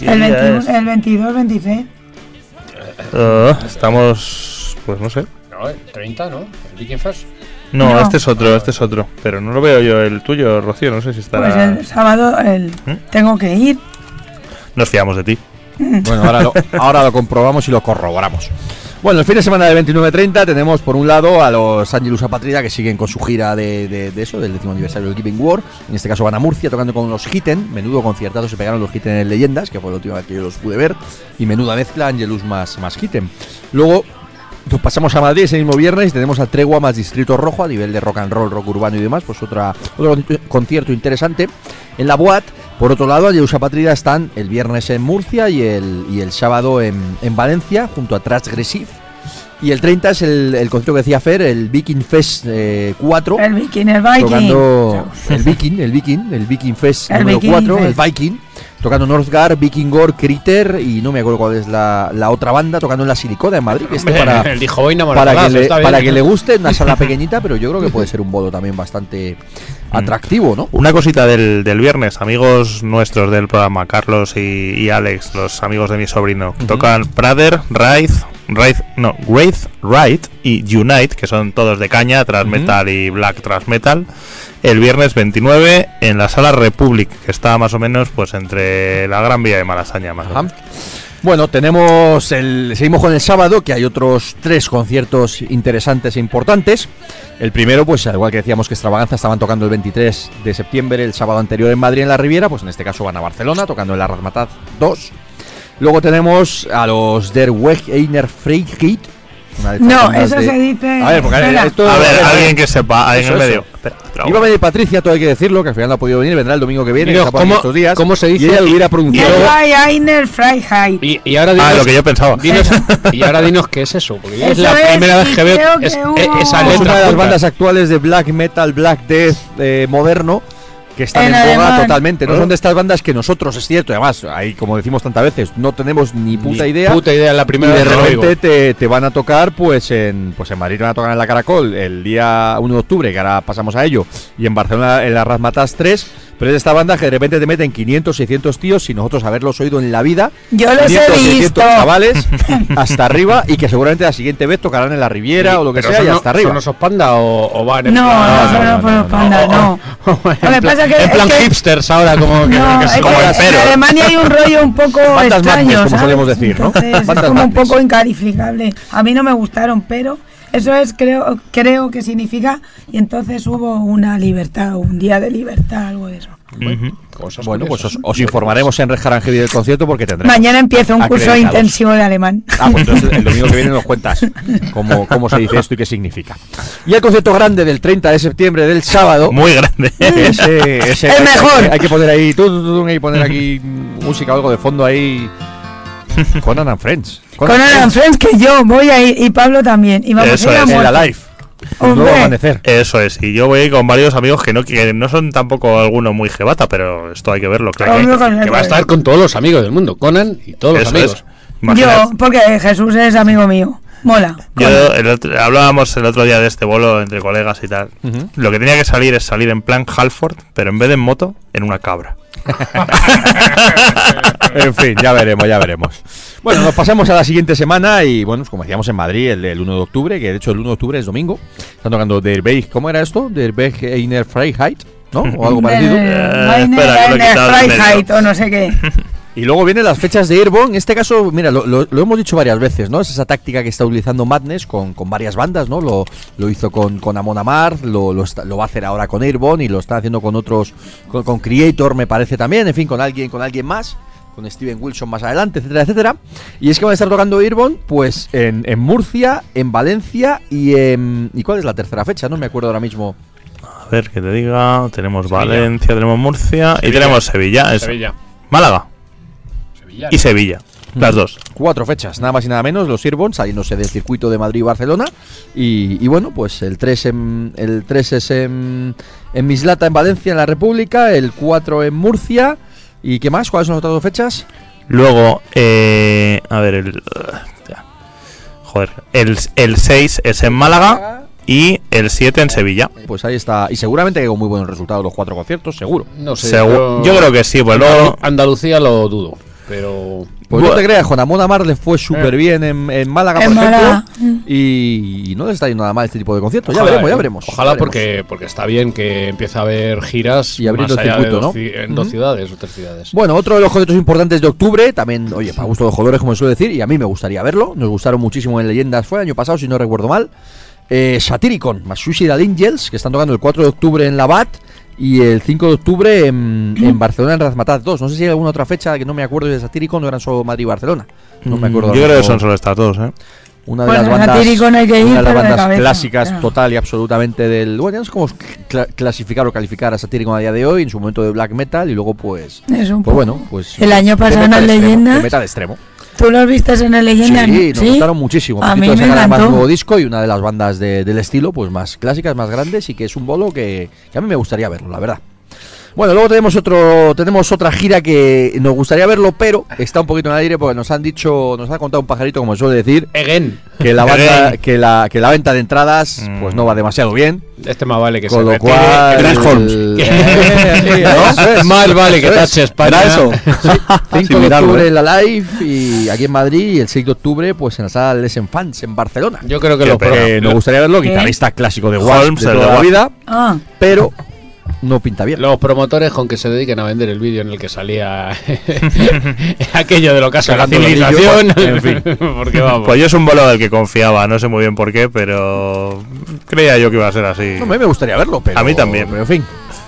El, 21, el 22, 26. Uh, estamos, pues no sé. No, el 30, ¿no? El Viking Fest. No, este es otro, este es otro. Pero no lo veo yo el tuyo, Rocío, no sé si estará... Pues el sábado el... ¿Mm? tengo que ir. Nos fiamos de ti. Bueno, ahora lo, ahora lo comprobamos y lo corroboramos. Bueno, el fin de semana del 29-30 tenemos por un lado a los Angelus Apatrida que siguen con su gira de, eso, del décimo aniversario del Giving War. En este caso van a Murcia tocando con los Hitten, menudo conciertado se pegaron los Hitten en Leyendas, que fue la última vez que yo los pude ver, y menuda mezcla Angelus más, más Hitten. Luego nos pasamos a Madrid ese mismo viernes tenemos a Tregua más Distrito Rojo a nivel de rock and roll, rock urbano y demás, pues otra, otro concierto interesante. En la Boat, por otro lado, Ayusa Patrida están el viernes en Murcia y el, y el sábado en, en Valencia, junto a Transgressive. Y el 30 es el, el concierto que decía Fer, el Viking Fest 4. Eh, el Viking, el Viking. el Viking, el Viking, el Viking Fest número 4, el Viking tocando Northgard, Vikingor, Critter y no me acuerdo cuál es la, la otra banda tocando en la Silicoda en Madrid. Este para, [LAUGHS] para, que, le, para que le guste, una sala pequeñita, pero yo creo que puede ser un bodo también bastante. Atractivo, ¿no? Una cosita del, del viernes, amigos nuestros del programa, Carlos y, Alex, los amigos de mi sobrino, tocan Prader, Wraith, Wraith, no, Wraith, Right y Unite, que son todos de caña, tras metal y black tras metal el viernes 29 en la sala Republic, que está más o menos pues entre la Gran Vía de Malasaña. Más bueno, tenemos el, seguimos con el sábado, que hay otros tres conciertos interesantes e importantes. El primero, pues al igual que decíamos que Extravaganza estaban tocando el 23 de septiembre, el sábado anterior en Madrid en la Riviera, pues en este caso van a Barcelona, tocando en la Razmataz 2. Luego tenemos a los Der Weg Einer no, eso se dice. A ver, porque esto, a ver, alguien que sepa, alguien en medio. Iba a venir Patricia, todo hay que decirlo, que al final no ha podido venir, vendrá el domingo que viene, Dios, ¿cómo, estos días. ¿Cómo se dice? Y ella lo hubiera pronunciado. Y, y ahora dinos, ah, lo que yo pensaba. [LAUGHS] Dinos, y ahora dinos qué es eso, porque es la primera vez que veo es, esa letra. Es una de las bandas actuales de black metal, black death eh, moderno que están en, boga totalmente. No son de estas bandas que nosotros, es cierto, además, ahí como decimos tantas veces, no tenemos ni puta idea. Puta idea la primera y de repente te, te, van a tocar, pues en, pues en Madrid van a tocar en la Caracol el día 1 de octubre, que ahora pasamos a ello, y en Barcelona en la Razmatas 3 pero es esta banda que de repente te meten 500, 600 tíos sin nosotros haberlos oído en la vida. Yo los 500, he visto. chavales [LAUGHS] hasta arriba y que seguramente la siguiente vez tocarán en la Riviera o lo que sea y hasta arriba. ¿Son osos panda o, van en no, plan, no, no, no, no, panda, no. en, plan, que, en plan hipsters ahora, como que, no, que, como el En Alemania hay un rollo un poco [LAUGHS] extraño, como solemos decir, ¿no? es como un poco incalificable. A mí no me gustaron, pero eso es, creo, creo que significa, y entonces hubo una libertad, un día de libertad, algo de eso. Bueno, pues os, informaremos en Red del concierto porque tendremos. Mañana empieza un curso intensivo de alemán. Ah, pues entonces el domingo que viene nos cuentas cómo, cómo se dice esto y qué significa. Y el concierto grande del 30 de septiembre del sábado. Muy grande. Ese, ese el mejor. Hay que poner ahí, tú, hay que poner aquí música o algo de fondo ahí. Conan and Friends. Conan, and Friends que yo voy a ir y Pablo también. Y vamos Eso a ir a la live. Un nuevo amanecer. Eso es. Y yo voy con varios amigos que no, que no son tampoco alguno muy jebata, pero esto hay que verlo. Claro. Que, va a estar con todos los amigos del mundo. Conan y todos los amigos. Yo, porque Jesús es amigo mío. Mola. Yo, hablábamos el otro día de este bolo entre colegas y tal. Lo que tenía que salir es salir en plan Halford, pero en vez de en moto, en una cabra. [LAUGHS] [LAUGHS] en fin, ya veremos, ya veremos. Bueno, nos pasamos a la siguiente semana y bueno, como decíamos en Madrid el, 1 de octubre, que de hecho el 1 de octubre es domingo. Están tocando Der Berg, ¿cómo era esto? Der Berg Einer Freiheit. ¿no? O algo parecido. Eh, espera, o no sé qué. Y luego vienen las fechas de Airborne. En este caso, mira, lo, hemos dicho varias veces, ¿no? Es esa táctica que está utilizando Madness con, varias bandas, ¿no? Lo, lo hizo con, con Amon Amar, lo, lo, va a hacer ahora con Airborne y lo está haciendo con otros, con, Creator, me parece también, en fin, con alguien, con alguien más con Steven Wilson más adelante, etcétera, etcétera. Y es que van a estar tocando Airborne, pues en, en Murcia, en Valencia y en... ¿Y cuál es la tercera fecha? No me acuerdo ahora mismo. A ver, que te diga. Tenemos Valencia, tenemos Murcia y tenemos Sevilla. Sevilla. Málaga y Sevilla. Las dos. Cuatro fechas, nada más y nada menos, los Irbon saliéndose del circuito de Madrid y Barcelona. Y, bueno, pues el 3, en, el 3 es en, en Mislata, en Valencia, en la República. El 4 en Murcia. ¿Y qué más? ¿Cuáles son las otras dos fechas? Luego, eh, a ver, el. joder, el, el 6 es en Málaga y el 7 en Sevilla. Pues ahí está. Y seguramente con muy buenos resultados los cuatro conciertos, seguro. No sé. yo, creo que sí. Pues luego... Andalucía lo dudo. Pero. Pues no te creas, Juan Amón Amar le fue súper eh. bien en, Málaga, por ejemplo. Y, no le está yendo nada mal este tipo de conciertos. Ya veremos, ya veremos. Ojalá Porque, porque está bien que empiece a haber giras y abrir el circuito, ¿no? En dos ciudades o tres ciudades. Bueno, otro de los conciertos importantes de octubre, también, oye, para gusto de los jugadores, como suele decir, y a mí me gustaría verlo. Nos gustaron muchísimo en Leyendas, fue el año pasado, si no recuerdo mal. Eh, Satyricon, más Suicidal Angels, que están tocando el 4 de octubre en la BAT y el 5 de octubre en, en Barcelona en Razmataz 2. No sé si hay alguna otra fecha que no me acuerdo de Satírico, no eran solo Madrid y Barcelona. No me acuerdo. Yo creo que son solo estas dos, ¿eh? Una de las bandas, una de las bandas clásicas total y absolutamente del... Bueno, no sé cómo clasificar o calificar a Satírico a día de hoy, en su momento de black metal, y luego pues... pues bueno, pues... El año pasado en leyenda... De metal extremo. ¿Tú lo viste en el leyenda? Sí, nos gustaron muchísimo. A mí me encantó. nuevo disco y una de las bandas del estilo, pues más clásicas, más grandes y que es un bolo que, que a mí me gustaría verlo, la verdad. Bueno, luego tenemos otro, tenemos otra gira que nos gustaría verlo, pero está un poquito en el aire porque nos han dicho, nos ha contado un pajarito, como suele decir, que la que la, que la venta de entradas, pues no va demasiado bien. Este más vale que Con lo cual, [LAUGHS] más vale que taches para eso. 5 [LAUGHS] de octubre en la live y aquí en Madrid y el 6 de octubre pues en la sala Lesen Fans en Barcelona. Yo creo que lo nos gustaría verlo, guitarrista clásico de Holmes de toda la vida, ah. pero no pinta bien. Los promotores con que se dediquen a vender el vídeo en el que salía [LAUGHS] aquello de lo que hace la civilización. en fin. [LAUGHS] Porque vamos. Pues yo es un bolo del que confiaba, no sé muy bien por qué, pero creía yo que iba a ser así. a mí me gustaría verlo, pero. A mí también. Pero en fin.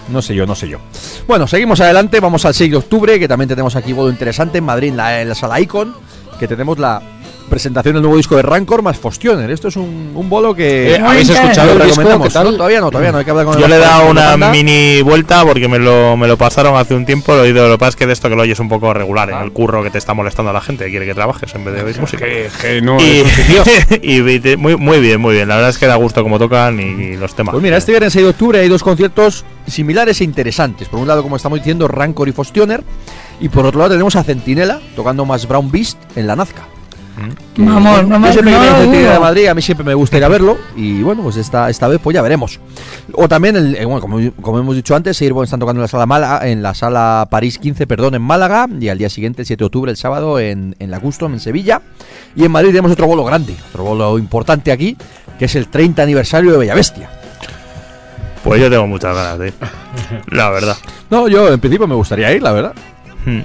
No sé yo, no sé yo. Bueno, seguimos adelante, vamos al 6 de octubre, que también tenemos aquí bolo interesante en Madrid, en la, en la sala Icon, que tenemos la presentación del nuevo disco de Rancor más Fostioner. Esto es un, un bolo que eh, habéis escuchado el disco, todavía no, todavía no hay que hablar con Yo le he dado una mini vuelta porque me lo, me lo pasaron hace un tiempo. Lo he oído, lo que pasa es que de esto que lo oyes un poco regular en el curro que te está molestando a la gente, que quiere que trabajes en vez de oír música. Que, no, y, [LAUGHS] y, muy, muy bien, muy bien. La verdad es que da gusto como tocan y, los temas. Pues mira, este viernes 6 de octubre hay dos conciertos similares e interesantes. Por un lado, como estamos diciendo, Rancor y Fostioner. Y por otro lado tenemos a Centinela tocando más Brown Beast en la Nazca. Vamos, no, siempre de Madrid, a mí siempre me gusta ir a verlo y bueno, pues esta, esta vez pues ya veremos. O también, el, eh, bueno, como, hemos dicho antes, Sirvo están tocando en la sala Málaga, en la sala París 15, perdón, en Málaga y al día siguiente, el 7 de octubre, el sábado, en, en la Custom, en Sevilla. Y en Madrid tenemos otro bolo grande, otro bolo importante aquí, que es el 30 aniversario de Bella Bestia. Pues yo tengo muchas ganas de ir, la verdad. No, yo en principio me gustaría ir, la verdad. Hmm.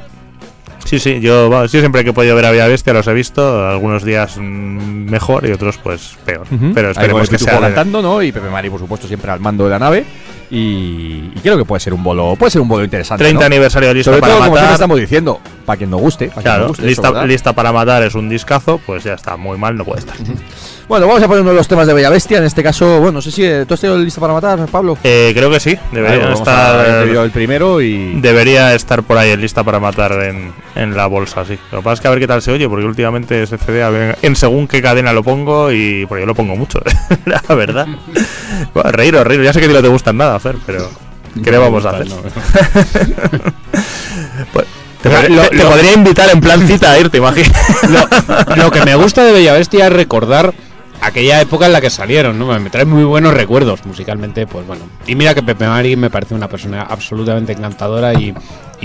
Sí, sí, yo, siempre que he podido ver a Vía Bestia los he visto, algunos días mm, mejor y otros pues peor. Pero esperemos que, sea adelantando, ¿no? Y Pepe Mari, por supuesto, siempre al mando de la nave. Y, creo que puede ser un bolo, puede ser un bolo interesante. 30 aniversario listo Sobre para todo, matar. Como estamos diciendo, para quien no guste. claro, lista, lista, para matar es un discazo, pues ya está, muy mal no puede estar. Bueno, vamos a poner uno de los temas de Bella Bestia. En este caso, bueno, no sé si eh, tú has tenido lista para matar, Pablo. Eh, creo que sí, debería estar. el primero y. Debería estar por ahí en lista para matar en, en, la bolsa, sí. Lo que pasa es que a ver qué tal se oye, porque últimamente ese CD, a ver, en según qué cadena lo pongo y. Porque yo lo pongo mucho, [LAUGHS] la verdad. bueno, reír, reír. Ya sé que no te gustan nada, Fer, pero. ¿Qué le vamos a hacer? [LAUGHS] pues, te, podría invitar en plan cita a irte, imagino. [LAUGHS] Lo, lo, que me gusta de Bella Bestia es recordar aquella época en la que salieron, ¿no? Me trae muy buenos recuerdos musicalmente, pues bueno. Y mira que Pepe Mari me parece una persona absolutamente encantadora y,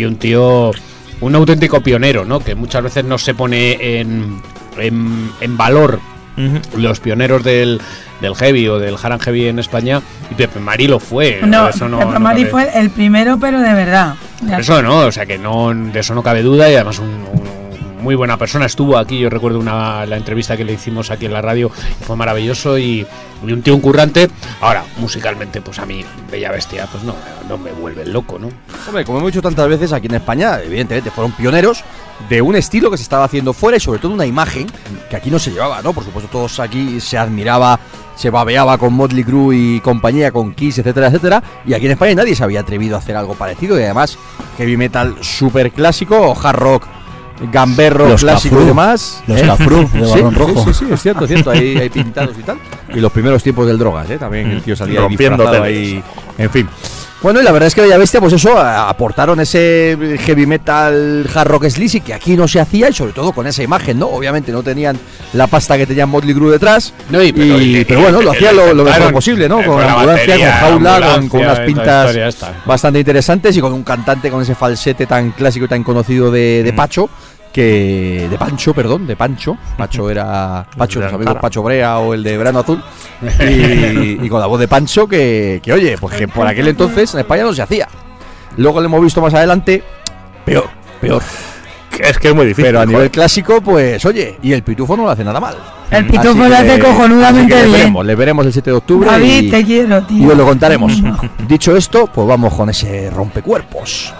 un tío, un auténtico pionero, ¿no? Que muchas veces no se pone en, en, valor los pioneros del, del heavy o del Haran Heavy en España y Pepe Mari lo fue. No, Pepe Mari fue el primero, pero de verdad. eso no, o sea que no de eso no cabe duda y además un, muy buena persona. Estuvo aquí, yo recuerdo una, la entrevista que le hicimos aquí en la radio, fue maravilloso y, un tío currante. Ahora, musicalmente, pues a mí, Bella Bestia, pues no, no me vuelve loco, ¿no? Hombre, como hemos dicho tantas veces aquí en España, evidentemente fueron pioneros de un estilo que se estaba haciendo fuera y sobre todo una imagen que aquí no se llevaba, ¿no? Por supuesto, todos aquí se admiraba, se babeaba con Motley Crue y compañía, con Kiss, etcétera, etcétera. Y aquí en España nadie se había atrevido a hacer algo parecido y además heavy metal súper clásico o hard rock gamberro clásico y demás. Los ¿eh? Cafru [LAUGHS] de balón rojo. Sí, sí, es cierto, es cierto. Hay, hay, pintados y tal. Y los primeros tiempos del drogas, ¿eh? También el tío salía rompiendo ahí. En fin. Bueno, y la verdad es que Bella Bestia, pues eso, aportaron ese heavy metal hard rock sleazy que aquí no se hacía y sobre todo con esa imagen, ¿no? Obviamente no tenían la pasta que tenían Motley Crue detrás, no, y, pero, bueno, lo hacían lo, mejor posible, ¿no? Con ambulancia, con jaula, con, unas pintas bastante interesantes y con un cantante con ese falsete tan clásico y tan conocido de, de mm. Que de Pancho, perdón, de Pancho. Pacho era [LAUGHS] Pacho, los amigos Pacho Brea o el de Verano Azul. [LAUGHS] Y, con la voz de Pancho que, que, oye, pues que por aquel entonces en España no se hacía. Luego lo hemos visto más adelante, peor, peor. Es que es muy difícil. Pero a nivel clásico, pues oye, y el pitufo no lo hace nada mal. El pitufo lo hace cojonudamente bien. Le veremos, le veremos el 7 de octubre. David, te quiero, tío. Y os lo contaremos. [LAUGHS] Dicho esto, pues vamos con ese rompecuerpos.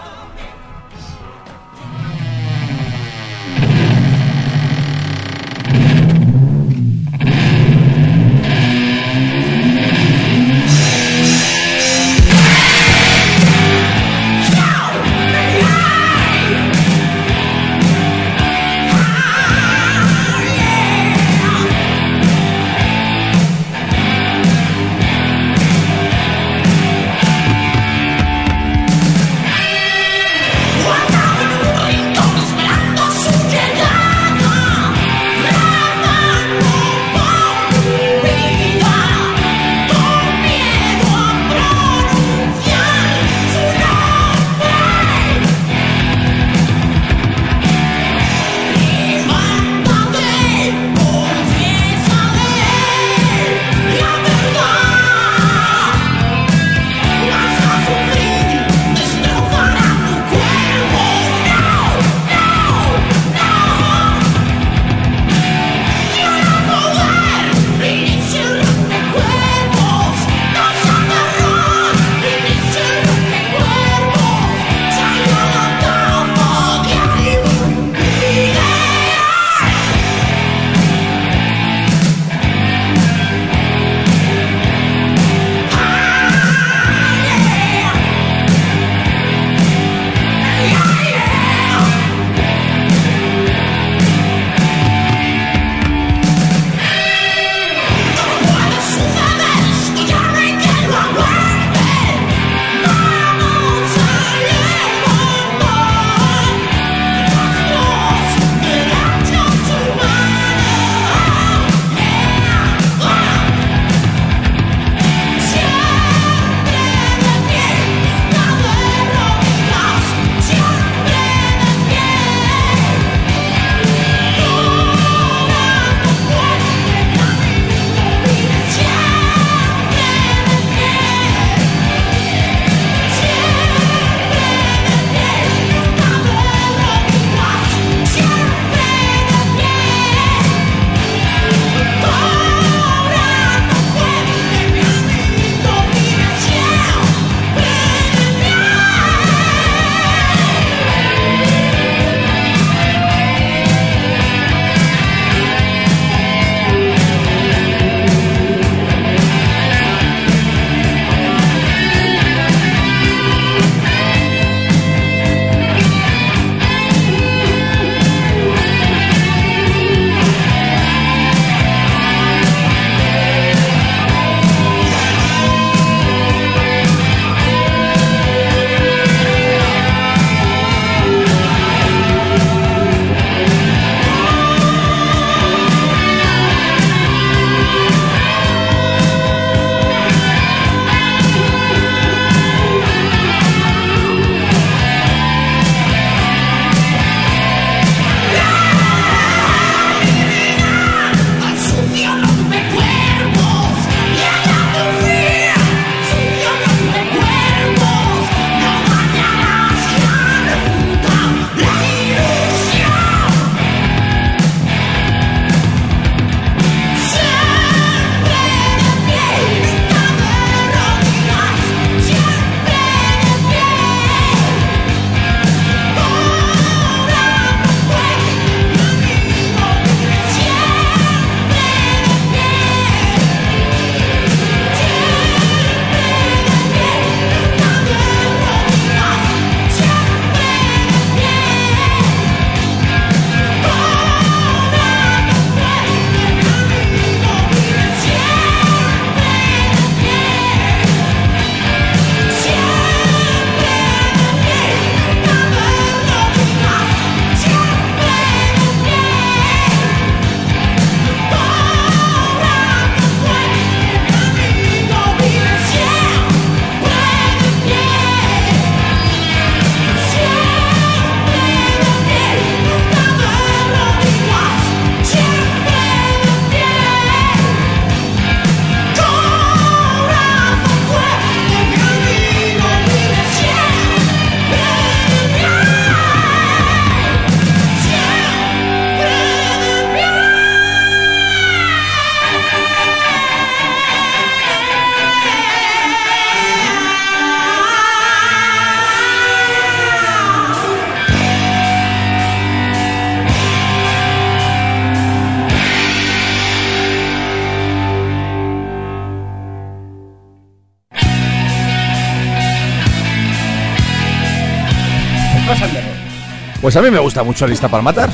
Pues a mí me gusta mucho Lista para Matar.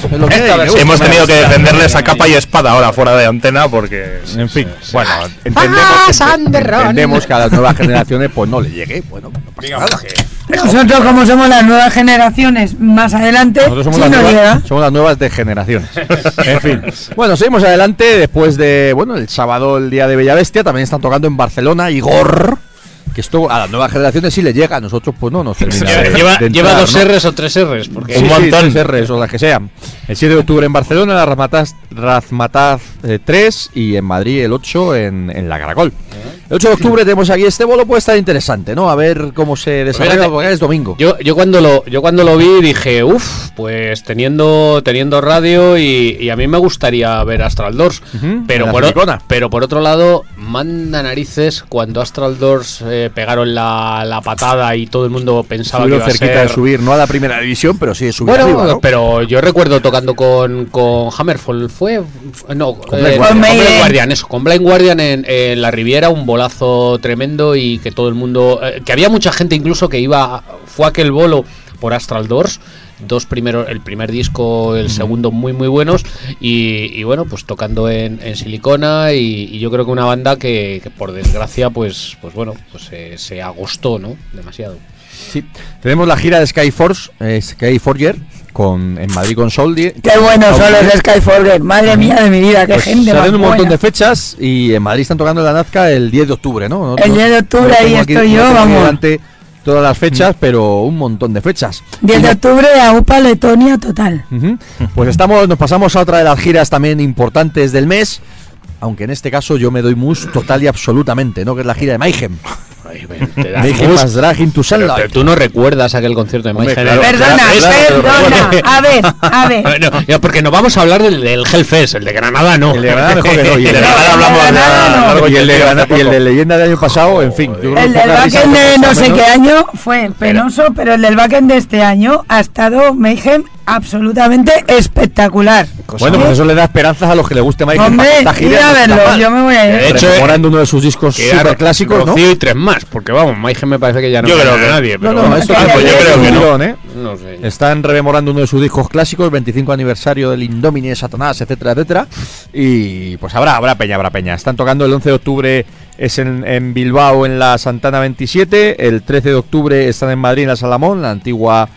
Hemos tenido que defenderles a capa y espada ahora fuera de antena porque, en fin, bueno, entendemos, entendemos que a las nuevas generaciones pues no le llegue. Bueno, no pasa nada. Nosotros como somos las nuevas generaciones más adelante, Nosotros somos, las, nuevas, somos las nuevas de generaciones. [LAUGHS] en fin. Bueno, seguimos adelante después de, bueno, el sábado, el día de Bella Bestia, también están tocando en Barcelona Igor que esto a las nuevas generaciones sí le llega, a nosotros pues no nos termina. lleva, lleva dos R's o tres R's, porque un montón. de R's o las que sean. El 7 de octubre en Barcelona, la Razmataz, Razmataz 3 y en Madrid el 8 en, en la Caracol. El 8 de octubre tenemos aquí este bolo, puede estar interesante, ¿no? A ver cómo se pues desarrolla, porque es domingo. Yo, yo, cuando lo, yo cuando lo vi dije, uff, pues teniendo, teniendo radio y, a mí me gustaría ver Astral Doors. pero, por, pero por otro lado, manda narices cuando Astral Doors eh, pegaron la, patada y todo el mundo pensaba que iba cerquita de subir, no a la primera división, pero sí de subir bueno, pero yo recuerdo tocando con, con Hammerfall, fue... No, con Blind eh, Guardian. eso, con Blind Guardian en, en la Riviera, un bolo tremendo y que todo el mundo, eh, que había mucha gente incluso que iba, fue aquel bolo por Astral Doors, dos primeros, el primer disco, el segundo muy muy buenos y, bueno, pues tocando en, Silicona y, yo creo que una banda que, por desgracia pues pues bueno, pues se agostó, ¿no? Demasiado. Sí, tenemos la gira de Skyforce, eh, Skyforger, con, en Madrid con Soldier. Qué bueno son los de Skyforger, madre mía de mi vida, qué pues gente. Salen un montón de fechas y en Madrid están tocando la Nazca el 10 de octubre, ¿no? el 10 de octubre, ahí estoy yo, vamos. Todas las fechas, pero un montón de fechas. 10 de octubre a UPA Letonia total. Pues estamos, nos pasamos a otra de las giras también importantes del mes, aunque en este caso yo me doy mus total y absolutamente, ¿no? Que es la gira de Mayhem. Pero tú no recuerdas aquel concierto de Mike Perdona, perdona. A ver, a [LAUGHS] ver. porque nos vamos a hablar del, del Hellfest, el de Granada no. El de Granada mejor que no. Y el [LAUGHS] de Granada hablamos Y el de Granada y el de Leyenda del año pasado, en fin. El del backend de no sé qué año fue penoso, pero el del backend de este año ha estado Mayhem absolutamente espectacular. Bueno, pues eso le da esperanzas a los que le guste Michael Hombre, a verlo, yo me voy a ir. De hecho, uno de sus discos super clásicos, ¿no? y tres más, porque vamos, Michael me parece que ya no yo creo que nadie, pero no, no, esto yo creo que no. ¿eh? no sé. Están rememorando uno de sus discos clásicos, 25 aniversario del Indomine, Satanás, etcétera, etcétera. Y pues habrá, habrá peña, habrá peña. Están tocando el 11 de octubre es en, en, Bilbao en la Santana 27, el 13 de octubre están en Madrid en la Salamón, la antigua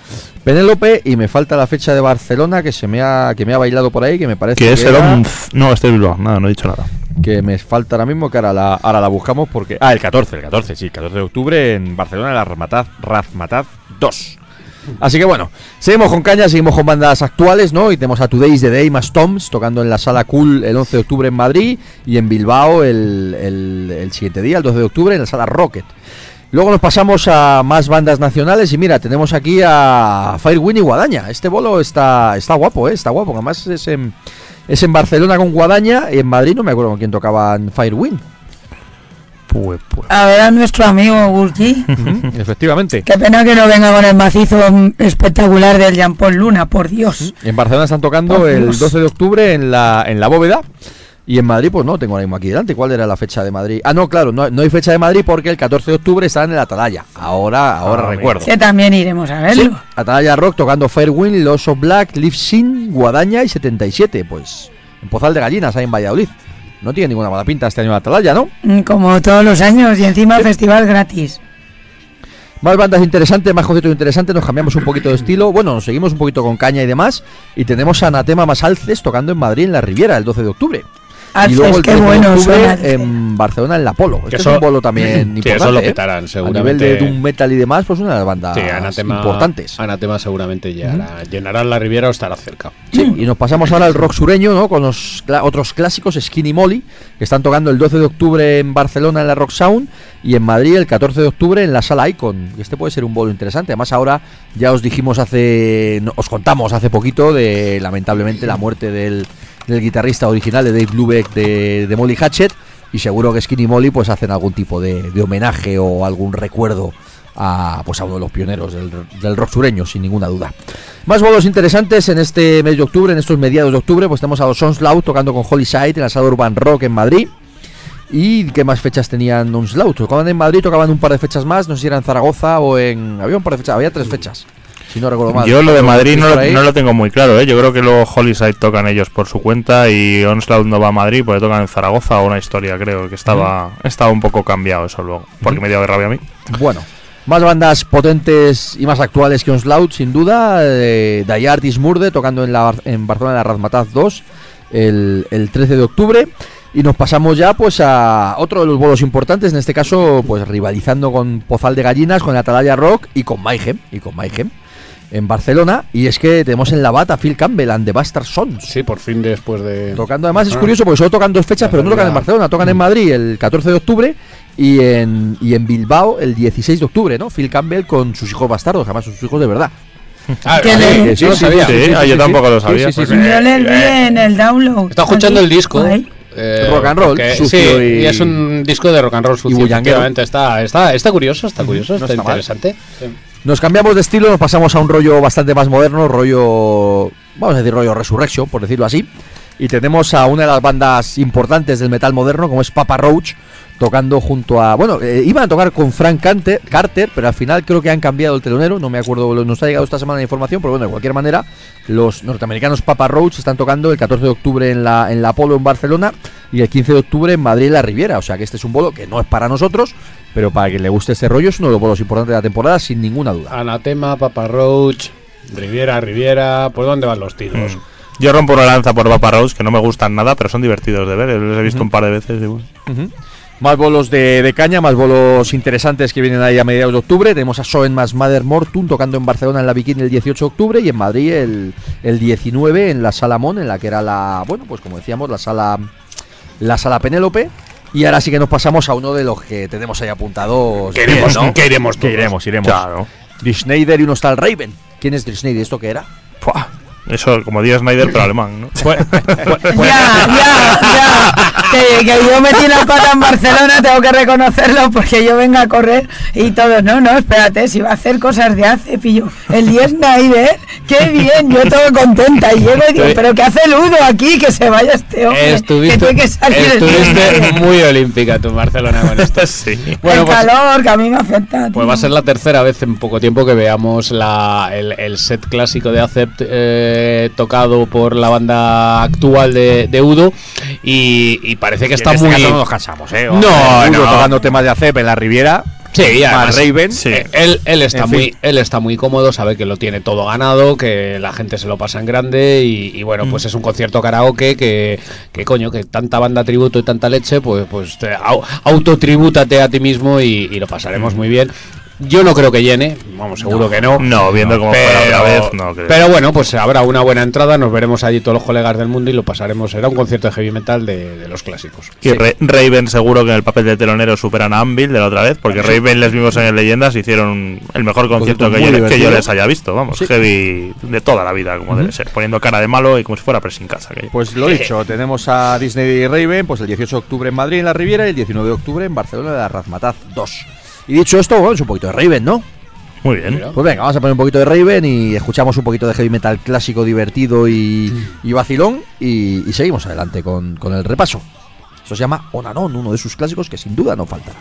Penélope. Y me falta la fecha de Barcelona que se me ha que me ha bailado por ahí que me parece que, es el 11 no este es Bilbao. Nada no he dicho nada. Que me falta ahora mismo que ahora la, ahora la buscamos porque ah el 14 el 14 sí el 14 de octubre en Barcelona la Razmataz Razmataz 2 Así que bueno, seguimos con caña, seguimos con bandas actuales, ¿no? Y tenemos a Today's The Day más Toms tocando en la Sala Cool el 11 de octubre en Madrid y en Bilbao el, el, siguiente día, el 12 de octubre, en la Sala Rocket. Luego nos pasamos a más bandas nacionales y mira, tenemos aquí a Firewind y Guadaña. Este bolo está, está guapo, ¿eh? está guapo. Además es en, es en Barcelona con Guadaña y en Madrid no me acuerdo con quién tocaban Firewind. Pues, pues. A ver a nuestro amigo Gurgi. Efectivamente. Qué pena que no venga con el macizo espectacular del Jean Paul Luna, por Dios. En Barcelona están tocando el 12 de octubre en la, en la bóveda. Y en Madrid, pues no, tengo ahora mismo aquí delante. ¿Cuál era la fecha de Madrid? Ah, no, claro, no, no hay fecha de Madrid porque el 14 de octubre está en el Atalaya. Ahora, ahora ah, recuerdo. Que también iremos a verlo. Atalaya Rock tocando Fairwind, Los of Black, Live Sin, Guadaña y 77. Pues en Pozal de Gallinas, ahí en Valladolid. No tiene ninguna mala pinta este año Atalaya, ¿no? Mm, como todos los años, y encima festival gratis. Más bandas interesantes, más conciertos interesantes, nos cambiamos un poquito de estilo. Bueno, nos seguimos un poquito con caña y demás. Y tenemos a Anatema Más Alces tocando en Madrid en la Riviera el 12 de octubre y luego el qué bueno en Barcelona en la Polo. Este es un bolo también importante. Eso lo ¿eh? petarán, seguramente. A nivel de Doom Metal y demás, pues una de las bandas importantes. Anatema seguramente llegará, llenarán la Riviera o estará cerca. Sí, y nos pasamos ahora al rock sureño, ¿no? Con los otros clásicos, Skinny Molly, que están tocando el 12 de octubre en Barcelona en la Rock Sound y en Madrid el 14 de octubre en la Sala Icon. Este puede ser un bolo interesante. Además, ahora ya os dijimos hace. os contamos hace poquito de lamentablemente la muerte del del guitarrista original de Dave Lubeck de, Molly Hatchet y seguro que Skinny Molly pues hacen algún tipo de, homenaje o algún recuerdo a, pues, a uno de los pioneros del, rock sureño, sin ninguna duda. Más bolos interesantes en este mes de octubre, en estos mediados de octubre, pues tenemos a los Onslaught tocando con Holy Side en la sala Urban Rock en Madrid. ¿Y qué más fechas tenían Onslaught? Tocaban en Madrid, tocaban un par de fechas más, no sé si era en Zaragoza o en... Había un par de fechas, había tres fechas. Si no recuerdo mal. Yo lo de Madrid no lo, tengo muy claro, ¿eh? Yo creo que luego Hollyside tocan ellos por su cuenta y Onslaught no va a Madrid porque tocan en Zaragoza o una historia, creo, que estaba, estaba un poco cambiado eso luego, porque me dio de rabia a mí. Bueno, más bandas potentes y más actuales que Onslaught, sin duda. Eh, Dayartis Murde tocando en, la, en Barcelona en la Razmataz 2 el, el 13 de octubre. Y nos pasamos ya pues a otro de los bolos importantes, en este caso pues rivalizando con Pozal de Gallinas, con Atalaya Rock y con Mayhem, y con Mayhem en Barcelona y es que tenemos en la bata Phil Campbell and the Bastard Sons. Sí, por fin después de... Tocando además, es ah. curioso porque solo tocan dos fechas, pero no tocan en Barcelona, tocan en mm. Madrid el 14 de octubre y en, y en Bilbao el 16 de octubre, ¿no? Phil Campbell con sus hijos bastardos, jamás sus hijos de verdad. Ah, le... sí, sabía. Sí, yo tampoco lo sabía. Pues, yo le vi eh, en el download. Está escuchando el disco. Eh, rock and roll, sí, y... es un disco de rock and roll sucio. está, está, está curioso, está curioso, está, interesante. Nos cambiamos de estilo, nos pasamos a un rollo bastante más moderno, rollo, vamos a decir rollo Resurrection, por decirlo así. Y tenemos a una de las bandas importantes del metal moderno, como es Papa Roach, tocando junto a. Bueno, eh, iban a tocar con Frank Carter, pero al final creo que han cambiado el telonero. No me acuerdo, nos ha llegado esta semana la información, pero bueno, de cualquier manera, los norteamericanos Papa Roach están tocando el 14 de octubre en la, en la Polo en Barcelona y el 15 de octubre en Madrid la Riviera. O sea que este es un bolo que no es para nosotros, pero para quien le guste este rollo es uno de los bolos importantes de la temporada, sin ninguna duda. Anatema, Papa Roach, Riviera, Riviera, ¿por dónde van los tiros? Mm. Yo rompo una lanza por Papa Roach, que no me gustan nada, pero son divertidos de ver. Los he visto un par de veces. Más bolos de, caña, más bolos interesantes que vienen ahí a mediados de octubre. Tenemos a Soen más Mother Mortum tocando en Barcelona en la Bikini el 18 de octubre y en Madrid el, el 19 en la Salamón, en la que era la, bueno, pues como decíamos, la sala, la sala Penélope. Y ahora sí que nos pasamos a uno de los que tenemos ahí apuntados. Queremos, ¿no? Que iremos, que iremos, iremos. Claro. y uno está el Raven. ¿Quién es Schneider? ¿Esto qué era? Eso, como Díaz Snyder, pero alemán, ¿no? [LAUGHS] ya, ya, ya. Que, yo metí la pata en Barcelona, tengo que reconocerlo porque yo vengo a correr y todo. No, no, espérate, si va a hacer cosas de hace, pillo. El Díaz Snyder, qué bien, yo todo contenta. Y llego y digo, pero ¿qué hace Ludo aquí? Que se vaya este hombre. Estuviste, que estuviste muy olímpica tú en Barcelona con esto. [LAUGHS] sí. Bueno, el pues calor que a mí me afecta. Pues va a ser la tercera vez en poco tiempo que veamos la, el, set clásico de Acept. Eh, tocado por la banda actual de, Udo y, parece que está este muy... no nos cansamos, ¿eh? no, no, tocando temas de ACEP en la Riviera. Sí, Raven. Eh, él, él, está muy, él está muy cómodo, sabe que lo tiene todo ganado, que la gente se lo pasa en grande y, bueno, pues mm. es un concierto karaoke que, que coño, que tanta banda tributo y tanta leche, pues, pues autotribútate a ti mismo y, lo pasaremos mm. muy bien. Yo no creo que llene, vamos, seguro que no. No, viendo cómo fue la vez, no creo. Pero bueno, pues habrá una buena entrada, nos veremos allí todos los colegas del mundo y lo pasaremos. Será un concierto de heavy metal de, los clásicos. Y Raven seguro que en el papel de telonero superan a Anvil de la otra vez, porque Raven les vimos en Leyendas, hicieron el mejor concierto que yo, les haya visto, vamos, heavy de toda la vida, como debe ser, poniendo cara de malo y como si fuera pressing casa. Pues lo [LAUGHS] dicho, tenemos a Disney y Raven, pues el 18 de octubre en Madrid en la Riviera y el 19 de octubre en Barcelona de la Razmataz 2. Y dicho esto, vamos un poquito de Raven, ¿no? Muy bien. Pues venga, vamos a poner un poquito de Raven y escuchamos un poquito de heavy metal clásico, divertido y, y vacilón. Y, seguimos adelante con, con el repaso. Esto se llama Onanon, uno de sus clásicos que sin duda no faltará.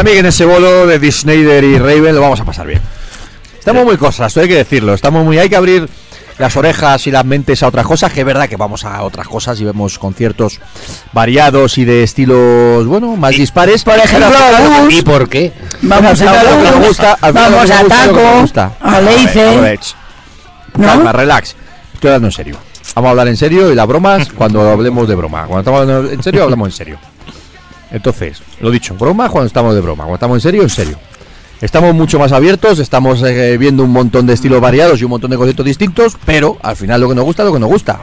A mí que en ese bolo de Disney y Raven lo vamos a pasar bien. Estamos muy cosas, hay que decirlo. Estamos muy. Hay que abrir las orejas y las mentes a otras cosas, que es verdad que vamos a otras cosas y vemos conciertos variados y de estilos, bueno, más dispares. Por ejemplo, ¿y por qué? Vamos a Bus, gusta, vamos a Taco, a Leice. Calma, relax. Estoy hablando en serio. Vamos a hablar en serio y las bromas cuando hablemos de broma. Cuando estamos hablando en serio, hablamos en serio. Entonces, lo dicho, broma cuando estamos de broma, cuando estamos en serio, en serio. Estamos mucho más abiertos, estamos eh, viendo un montón de estilos variados y un montón de conceptos distintos, pero al final lo que nos gusta es lo que nos gusta.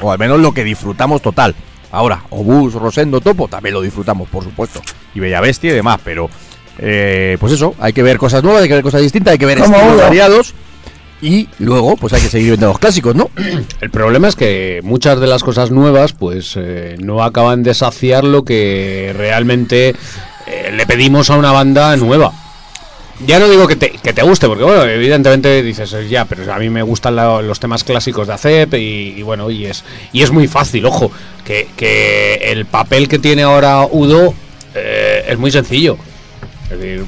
O al menos lo que disfrutamos total. Ahora, Obús, Rosendo, Topo, también lo disfrutamos, por supuesto. Y Bella Bestia y demás, pero eh, pues eso, hay que ver cosas nuevas, hay que ver cosas distintas, hay que ver estilos variados y luego pues hay que seguir viendo los clásicos, ¿no? [CLEARS THROAT] El problema es que muchas de las cosas nuevas pues eh, no acaban de saciar lo que realmente eh, le pedimos a una banda nueva. Ya no digo que te, que te guste, porque bueno, evidentemente dices, ya, pero a mí me gustan los temas clásicos de ACEP y, bueno, y es, y es muy fácil, ojo, que, que el papel que tiene ahora Udo eh, es muy sencillo. Es decir,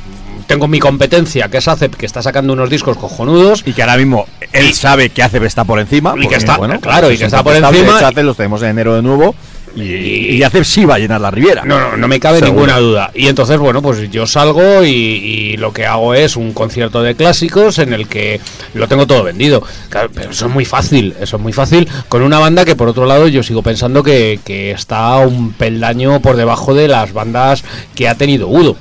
tengo mi competencia, que es ACEP, que está sacando unos discos cojonudos. Y que ahora mismo él sabe que ACEP está por encima. Y que está, bueno, claro, y que está por encima. ACEP los tenemos en enero de nuevo. Y, y ACEP sí va a llenar la Riviera. No, no, no me cabe ninguna duda. Y entonces, bueno, pues yo salgo y, lo que hago es un concierto de clásicos en el que lo tengo todo vendido. pero eso es muy fácil, eso es muy fácil. Con una banda que, por otro lado, yo sigo pensando que, que está un peldaño por debajo de las bandas que ha tenido Udo.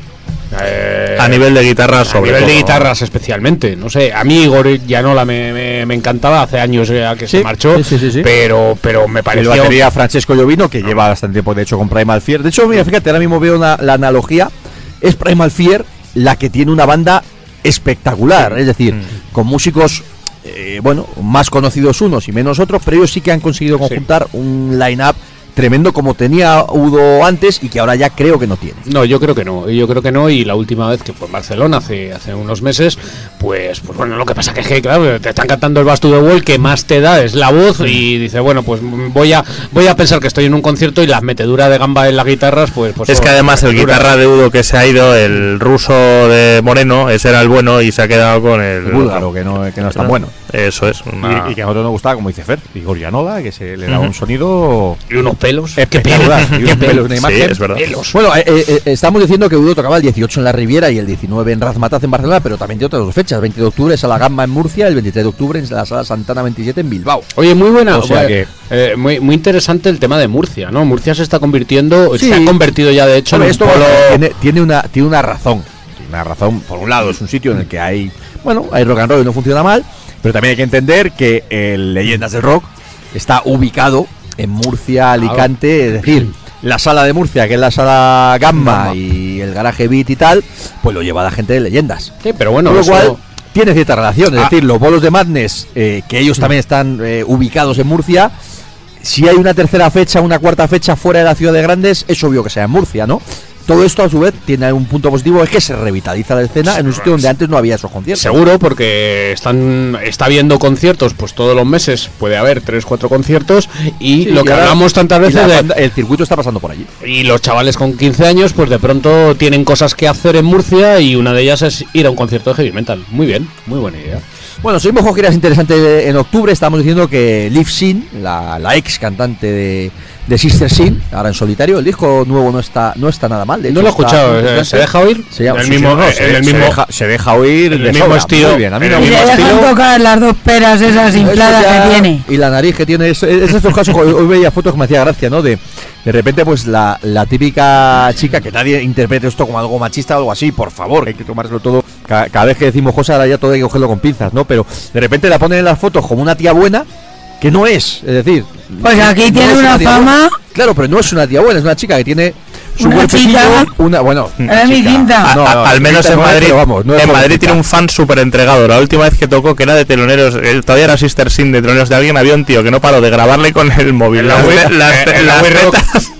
Eh, a nivel de guitarras, A nivel de guitarras especialmente. No sé, a mí Igor Yanola me, me, me encantaba hace años que se marchó, pero pero me pareció... El batería Francesco Llovino, que lleva bastante tiempo, de hecho, con Primal Fear. De hecho, mira, fíjate, ahora mismo veo la analogía. Es Primal Fear la que tiene una banda espectacular. Es decir, mm. con músicos eh, bueno, más conocidos unos y menos otros, pero ellos sí que han conseguido conjuntar un line-up tremendo como tenía Udo antes y que ahora ya creo que no tiene. No, yo creo que no, yo creo que no y la última vez que fue en Barcelona hace, hace unos meses, pues pues bueno, lo que pasa que es que claro, te están cantando el Bastu de Wall que más te da es la voz y dice, bueno, pues voy a voy a pensar que estoy en un concierto y las meteduras de gamba en las guitarras, pues, pues Es que además el guitarra de Udo que se ha ido, el ruso de Moreno, ese era el bueno y se ha quedado con el, búlgaro que no que no es tan bueno. Eso es. Y, que a nosotros nos gustaba, como dice Fer, Igor Llanola, que se le daba un sonido. Y unos pelos. Qué pelos, una imagen. es verdad. Bueno, eh, eh, eh, estamos diciendo que Udo tocaba el 18 en la Riviera y el 19 en Razmataz en Barcelona, pero también de otras dos fechas. 20 de octubre es a la Gamba en Murcia, el 23 de octubre en la Sala Santana 27 en Bilbao. Oye, muy buena. O sea que, muy, muy interesante el tema de Murcia, ¿no? Murcia se está convirtiendo, se ha convertido ya de hecho en esto tiene, una, tiene una razón. Tiene una razón, por un lado, es un sitio en el que hay, bueno, hay rock and roll y no funciona mal pero también hay que entender que el Leyendas del Rock está ubicado en Murcia, Alicante, es decir, la sala de Murcia, que es la sala Gamma y el garaje Beat y tal, pues lo lleva la gente de Leyendas. Sí, pero bueno, lo cual tiene cierta relación, es ah. decir, los bolos de Madness, eh, que ellos también están eh, ubicados en Murcia, si hay una tercera fecha, una cuarta fecha fuera de la ciudad de Grandes, es obvio que sea en Murcia, ¿no? Todo esto a su vez tiene un punto positivo, es que se revitaliza la escena en un sitio donde antes no había esos conciertos. Seguro, porque están está habiendo conciertos, pues todos los meses puede haber tres, cuatro conciertos y lo que hablamos tantas veces el circuito está pasando por allí. Y los chavales con 15 años, pues de pronto tienen cosas que hacer en Murcia y una de ellas es ir a un concierto de heavy metal. Muy bien, muy buena idea. Bueno, seguimos con giras interesantes en octubre. Estamos diciendo que Liv Sin, la, la ex cantante de, de Sister Sin, ahora en solitario. El disco nuevo no está no está nada mal. no lo he escuchado. Eh, ¿Se deja oír? Se llama, el mismo, el mismo, se, deja, oír el mismo estilo. Bien. A mí no, y le dejan tocar las dos peras esas infladas que tiene. Y la nariz que tiene. Es, es estos casos. hoy veía fotos que me hacía gracia, ¿no? De de repente, pues la, la, típica chica que nadie interprete esto como algo machista o algo así, por favor, hay que tomárselo todo. Cada, vez que decimos cosas, ahora ya todo hay que cogerlo con pinzas, ¿no? Pero de repente la ponen en las fotos como una tía buena, que no es, es decir. Pues aquí tiene una, fama. Claro, pero no es una tía buena, es una chica que tiene su una chica, una bueno mi al menos en Madrid vamos, en Madrid tiene un fan súper entregado la última vez que tocó que era de teloneros todavía era Sister Sin de teloneros de alguien había un tío que no paró de grabarle con el móvil. Las, las,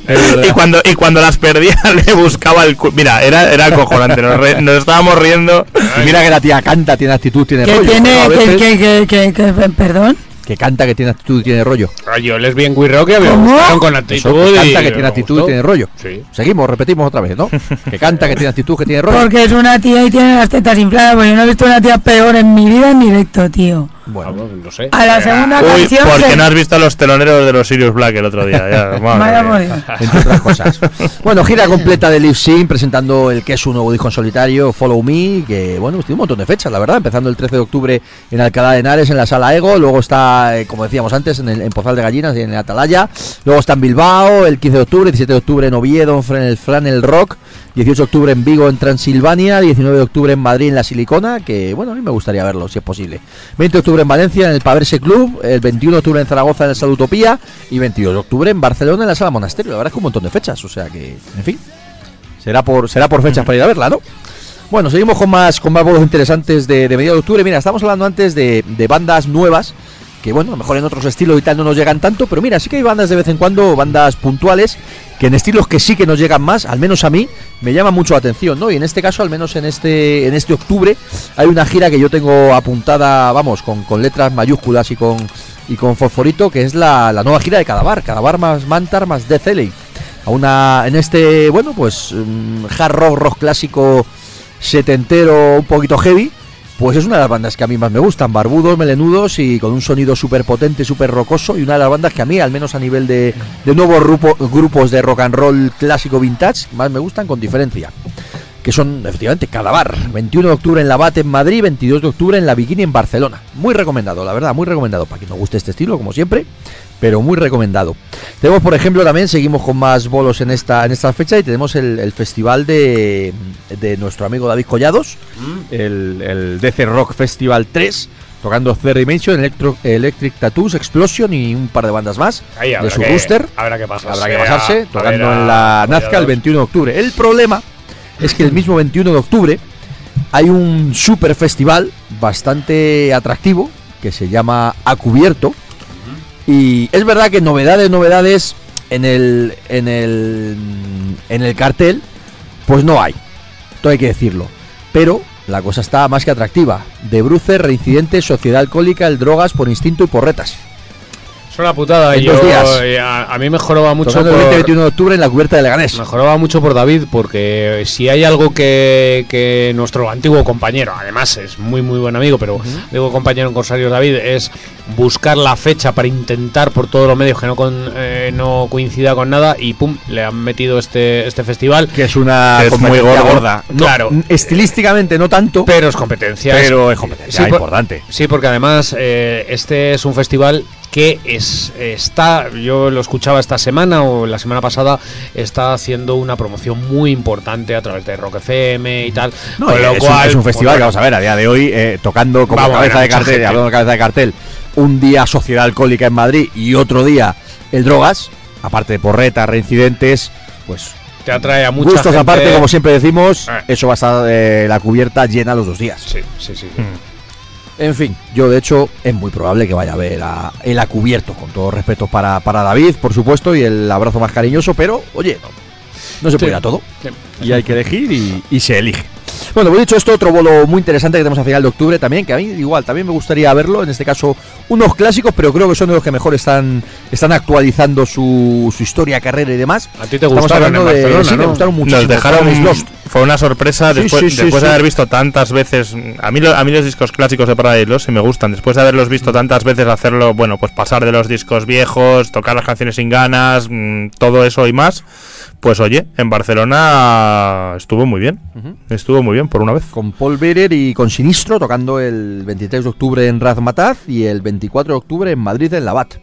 [LAUGHS] y cuando y cuando las perdía [LAUGHS] le buscaba el mira era era acojonante nos, nos estábamos riendo. Y mira que la tía canta tiene actitud tiene que rollo, tiene que, que, que, que, perdón que canta que tiene actitud y tiene rollo. Yo les vi en We Rock y me con actitud. que canta que tiene actitud y tiene rollo. Sí. Seguimos, repetimos otra vez, ¿no? que canta que tiene actitud, que tiene rollo. Porque es una tía y tiene las tetas infladas, porque yo no he visto una tía peor en mi vida en directo, tío. Bueno, no sé. A la segunda Uy, canción. Porque no has visto a los teloneros de los Sirius Black el otro día. Ya, Vaya [LAUGHS] Entre otras cosas. [LAUGHS] Bueno, gira completa de Live Sim presentando el que es su nuevo disco en solitario, Follow Me, que bueno, pues tiene un montón de fechas, la verdad. Empezando el 13 de octubre en Alcalá de Henares, en la Sala Ego. Luego está, eh, como decíamos antes, en, el, en Pozal de Gallinas y en el Atalaya. Luego está en Bilbao, el 15 de octubre, 17 de octubre en Oviedo, en el Flanel Rock. 18 de octubre en Vigo, en Transilvania. 19 de octubre en Madrid, en La Silicona. Que bueno, a mí me gustaría verlo, si es posible. 20 de octubre en Valencia, en el Paverse Club. El 21 de octubre en Zaragoza, en el Salud Utopía. Y 22 de octubre en Barcelona, en la Sala Monasterio. La verdad es que un montón de fechas. O sea que, en fin. Será por, será por fechas para ir a verla, ¿no? Bueno, seguimos con más, con más bolos interesantes de, de mediados de octubre. Mira, estamos hablando antes de, de bandas nuevas que bueno, a lo mejor en otros estilos y tal no nos llegan tanto, pero mira, sí que hay bandas de vez en cuando, bandas puntuales, que en estilos que sí que nos llegan más, al menos a mí, me llama mucho la atención, ¿no? Y en este caso, al menos en este, en este octubre, hay una gira que yo tengo apuntada, vamos, con, con letras mayúsculas y con, y con fosforito, que es la, la nueva gira de Cadavar, Cadavar más Mantar más Death Alley. A una, en este, bueno, pues um, hard rock, rock clásico setentero, un poquito heavy, pues es una de las bandas que a mí más me gustan, barbudos, melenudos y con un sonido súper potente, súper rocoso y una de las bandas que a mí, al menos a nivel de, nuevos grupo, grupos de rock and roll clásico vintage, más me gustan con diferencia. Que son efectivamente Cadavar, 21 de octubre en La Bate en Madrid, 22 de octubre en La Bikini en Barcelona. Muy recomendado, la verdad, muy recomendado para quien no guste este estilo, como siempre pero muy recomendado. Tenemos, por ejemplo, también, seguimos con más bolos en esta, en esta fecha y tenemos el, el festival de, de, nuestro amigo David Collados, mm. el, el DC Rock Festival 3, tocando Third Dimension, Electro, Electric Tattoos, Explosion y un par de bandas más de su booster. Habrá que pasarse. Habrá que pasarse, tocando en la Nazca el 21 de octubre. El problema es que el mismo 21 de octubre hay un super festival bastante atractivo que se llama A Cubierto y es verdad que novedades, novedades en el, en el, en el cartel, pues no hay. Todo hay que decirlo. Pero la cosa está más que atractiva. De bruces, reincidentes, sociedad alcohólica, el drogas por instinto y por retas una putada. y yo, a, mí me joraba mucho. por, el 21 de octubre en la cubierta de Leganés. Me joraba mucho por David, porque si hay algo que, que nuestro antiguo compañero, además es muy, muy buen amigo, pero digo compañero en Corsarios David, es buscar la fecha para intentar por todos los medios que no, con, eh, no coincida con nada y pum, le han metido este, este festival. Que es una es muy gorda. claro. Estilísticamente no tanto. Pero es competencia. Pero es competencia importante. sí, porque además eh, este es un festival que es, está, yo lo escuchaba esta semana o la semana pasada, está haciendo una promoción muy importante a través de Rock FM y tal. lo es, cual, un, es un festival que vamos a ver a día de hoy, eh, tocando como cabeza de cartel, hablando de cabeza de cartel, un día Sociedad Alcohólica en Madrid y otro día el Drogas, aparte de porretas, reincidentes, pues te atrae a mucha Gustos aparte, como siempre decimos, eh. eso va a estar eh, la cubierta llena los dos días. Sí, sí, sí. Hmm. En fin, yo de hecho es muy probable que vaya a ver a el a cubierto, con todo respeto para, para David, por supuesto, y el abrazo más cariñoso, pero oye, No se puede ir a todo. Y hay que elegir y, se elige. Bueno, dicho esto, otro bolo muy interesante que tenemos a final de octubre también, que a mí igual también me gustaría verlo, en este caso unos clásicos, pero creo que son de los que mejor están, están actualizando su, su historia, carrera y demás. A ti te gustaron en Barcelona, sí, me gustaron mucho. Nos dejaron Lost. Fue una sorpresa después, después de haber visto tantas veces. A mí, a mí los discos clásicos de Paradise Lost sí me gustan. Después de haberlos visto tantas veces, hacerlo, bueno, pues pasar de los discos viejos, tocar las canciones sin ganas, mm, todo eso y más pues oye, en Barcelona estuvo muy bien. Estuvo muy bien por una vez. Con Paul Berer y con Sinistro tocando el 23 de octubre en Razmataz y el 24 de octubre en Madrid en Labat.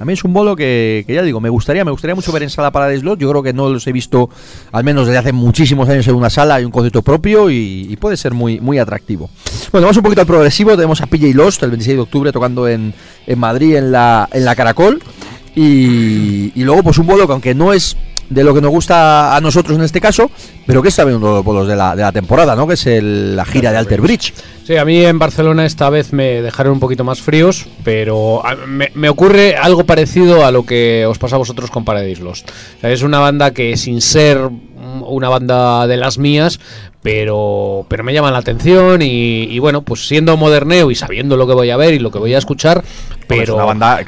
A mí es un bolo que, ya digo, me gustaría, me gustaría mucho ver en sala para Slot. Yo creo que no los he visto, al menos desde hace muchísimos años en una sala, hay un concepto propio y, puede ser muy, muy atractivo. Bueno, vamos un poquito al progresivo. Tenemos a PJ Lost el 26 de octubre tocando en, en Madrid en la, en la Caracol. Y, y luego, pues un bolo que aunque no es de lo que nos gusta a nosotros en este caso, pero que está viendo los bolos de la, de la temporada, ¿no? Que es la gira de Alter Bridge. Sí, a mí en Barcelona esta vez me dejaron un poquito más fríos, pero me, ocurre algo parecido a lo que os pasa a vosotros con Paradise Lost. es una banda que sin ser una banda de las mías, pero, pero me llaman la atención y, bueno, pues siendo moderneo y sabiendo lo que voy a ver y lo que voy a escuchar, pero,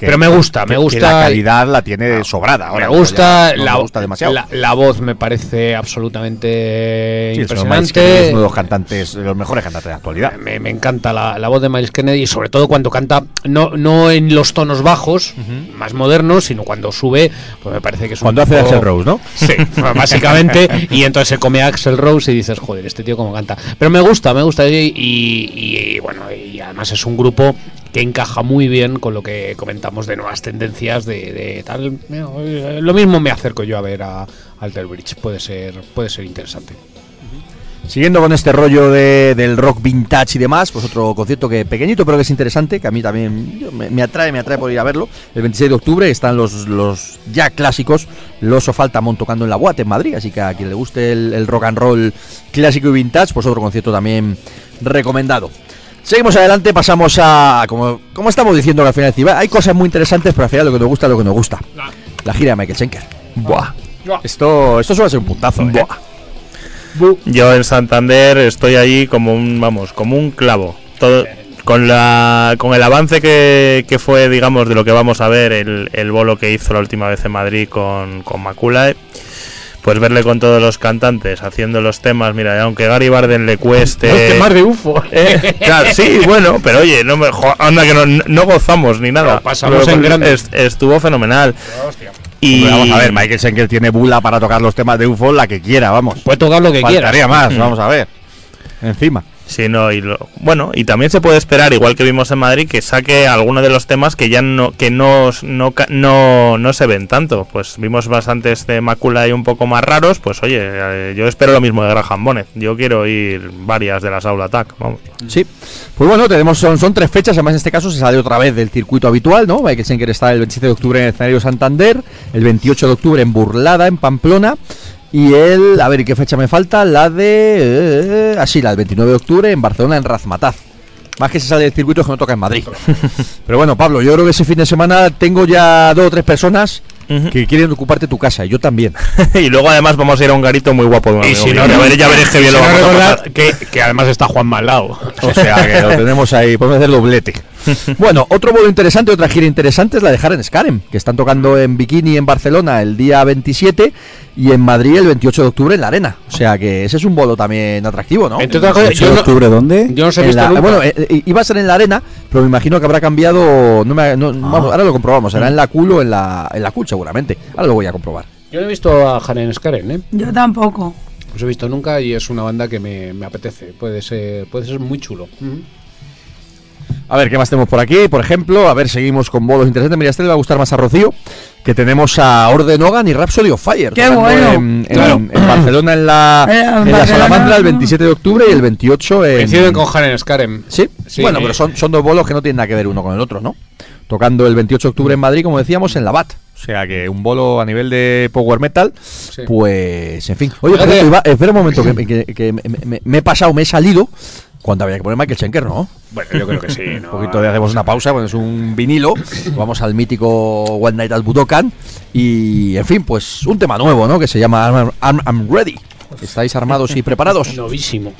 pero me gusta, me gusta. la calidad la tiene sobrada. me gusta, la, gusta demasiado. La, voz me parece absolutamente impresionante. Es uno de los cantantes, de los mejores cantantes de la actualidad. Me, encanta la, voz de Miles Kennedy y sobre todo cuando canta, no, no en los tonos bajos, más modernos, sino cuando sube, pues me parece que es Cuando hace Axel Rose, ¿no? Sí, [LAUGHS] básicamente. y entonces se come Axel Rose y dices, joder, este tío como canta. Pero me gusta, me gusta y, bueno, y además es un grupo que encaja muy bien con lo que comentamos de nuevas tendencias de, tal. Lo mismo me acerco yo a ver a Alter Bridge, puede ser, puede ser interesante. Siguiendo con este rollo de, del rock vintage y demás, pues otro concierto que pequeñito pero que es interesante, que a mí también me, atrae, me atrae por ir a verlo. El 26 de octubre están los, los ya clásicos, los Faltamont tocando en la UAT en Madrid, así que a quien le guste el, rock and roll clásico y vintage, pues otro concierto también recomendado. Seguimos adelante, pasamos a. Como, como estamos diciendo al final, hay cosas muy interesantes, pero al final lo que nos gusta es lo que nos gusta. La gira de Michael Schenker. Buah. Esto, esto suele ser un puntazo. ¿eh? Yo en Santander estoy ahí como un, vamos, como un clavo. Todo, con la con el avance que, que, fue digamos de lo que vamos a ver el, el, bolo que hizo la última vez en Madrid con, con Macula pues verle con todos los cantantes haciendo los temas mira aunque Gary Barden le cueste los temas de UFO [LAUGHS] eh, claro, sí bueno pero oye no me anda que no, no gozamos ni nada pasamos en grande. estuvo fenomenal Hostia. Y vamos a ver, Michael Schenker tiene bula para tocar los temas de UFO la que quiera, vamos. Puede tocar lo que quiera. Faltaría más, mm. vamos a ver. Encima. Sí, no, y lo, bueno, y también se puede esperar, igual que vimos en Madrid, que saque alguno de los temas que ya no, que no, no, no, no se ven tanto. Pues vimos bastantes de Macula y un poco más raros, pues oye, eh, yo espero lo mismo de Graham Bonnet. Yo quiero ir varias de las Aula Attack, vamos. Sí, pues bueno, tenemos, son, son tres fechas, además en este caso se sale otra vez del circuito habitual, ¿no? Michael Schenker está el 27 de octubre en el escenario Santander, el 28 de octubre en Burlada, en Pamplona, y él, a ver, ¿qué fecha me falta? La de. Eh, así, la del 29 de octubre en Barcelona, en Razmataz. Más que se sale del circuito es que no toca en Madrid. [LAUGHS] Pero bueno, Pablo, yo creo que ese fin de semana tengo ya dos o tres personas que quieren ocuparte tu casa, y yo también. [LAUGHS] y luego además vamos a ir a un garito muy guapo. y si no, ya, veréis, que bien lo vamos a que, que, además está Juan Malao. o sea, que lo tenemos ahí, podemos hacer doblete. [LAUGHS] bueno, otro modo interesante, otra gira interesante es la de Haren Skarem, que están tocando en Bikini en Barcelona el día 27 y en Madrid el 28 de octubre en la Arena. O sea que ese es un bolo también atractivo, ¿no? ¿El 28 de octubre dónde? Yo no sé visto Bueno, eh, eh, iba a ser en la Arena, pero me imagino que habrá cambiado. No me, no, ah. ahora lo comprobamos. Será en la CUL o en la, en la CUL seguramente. Ahora lo voy a comprobar. Yo no he visto a Haren Skaren, ¿eh? Yo tampoco. No os he visto nunca y es una banda que me, me apetece. Puede ser, puede ser muy chulo. A ver, ¿qué más tenemos por aquí? Por ejemplo, a ver, seguimos con bolos interesantes. Mira, este le va a gustar más a Rocío, que tenemos a Orden Hogan y Rhapsody of Fire. ¡Qué bueno! En, Barcelona, en la, [LAUGHS] en, la Salamandra, el 27 de octubre y el 28 en... Coinciden con Jaren Skarem. ¿Sí? ¿Sí? Bueno, pero son, son dos bolos que no tienen nada que ver uno con el otro, ¿no? Tocando el 28 de octubre en Madrid, como decíamos, en la BAT. O sea que un bolo a nivel de power metal, pues en fin. Oye, espera un momento, que, me, he pasado, me he salido cuando había que poner Michael Schenker, ¿no? Bueno, yo creo que sí. [LAUGHS] un poquito de hacemos una pausa, bueno, es un vinilo, vamos al mítico One Night at Budokan Y, en fin, pues un tema nuevo, ¿no? Que se llama I'm, Ready. ¿Estáis armados y preparados? Novísimo.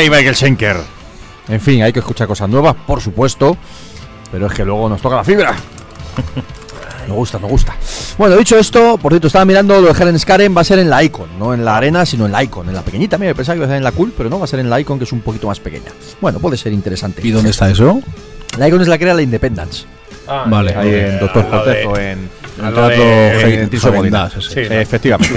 Ay, Michael Schenker. En fin, hay que escuchar cosas nuevas, por supuesto. Pero es que luego nos toca la fibra. [LAUGHS] Me gusta, me gusta. Bueno, dicho esto, por cierto, estaba mirando lo de Helen Skaren, va a ser en la Icon, no en la arena, sino en la Icon, en la pequeñita. Mira, pensaba que iba a ser en la Cool, pero no, va a ser en la Icon, que es un poquito más pequeña. Bueno, puede ser interesante. ¿Y dónde está eso? La Icon es la que era la Independence. Ah, Vale. Ahí en Doctor Cortejo, en, de-. Sí. Eh, Efectivamente.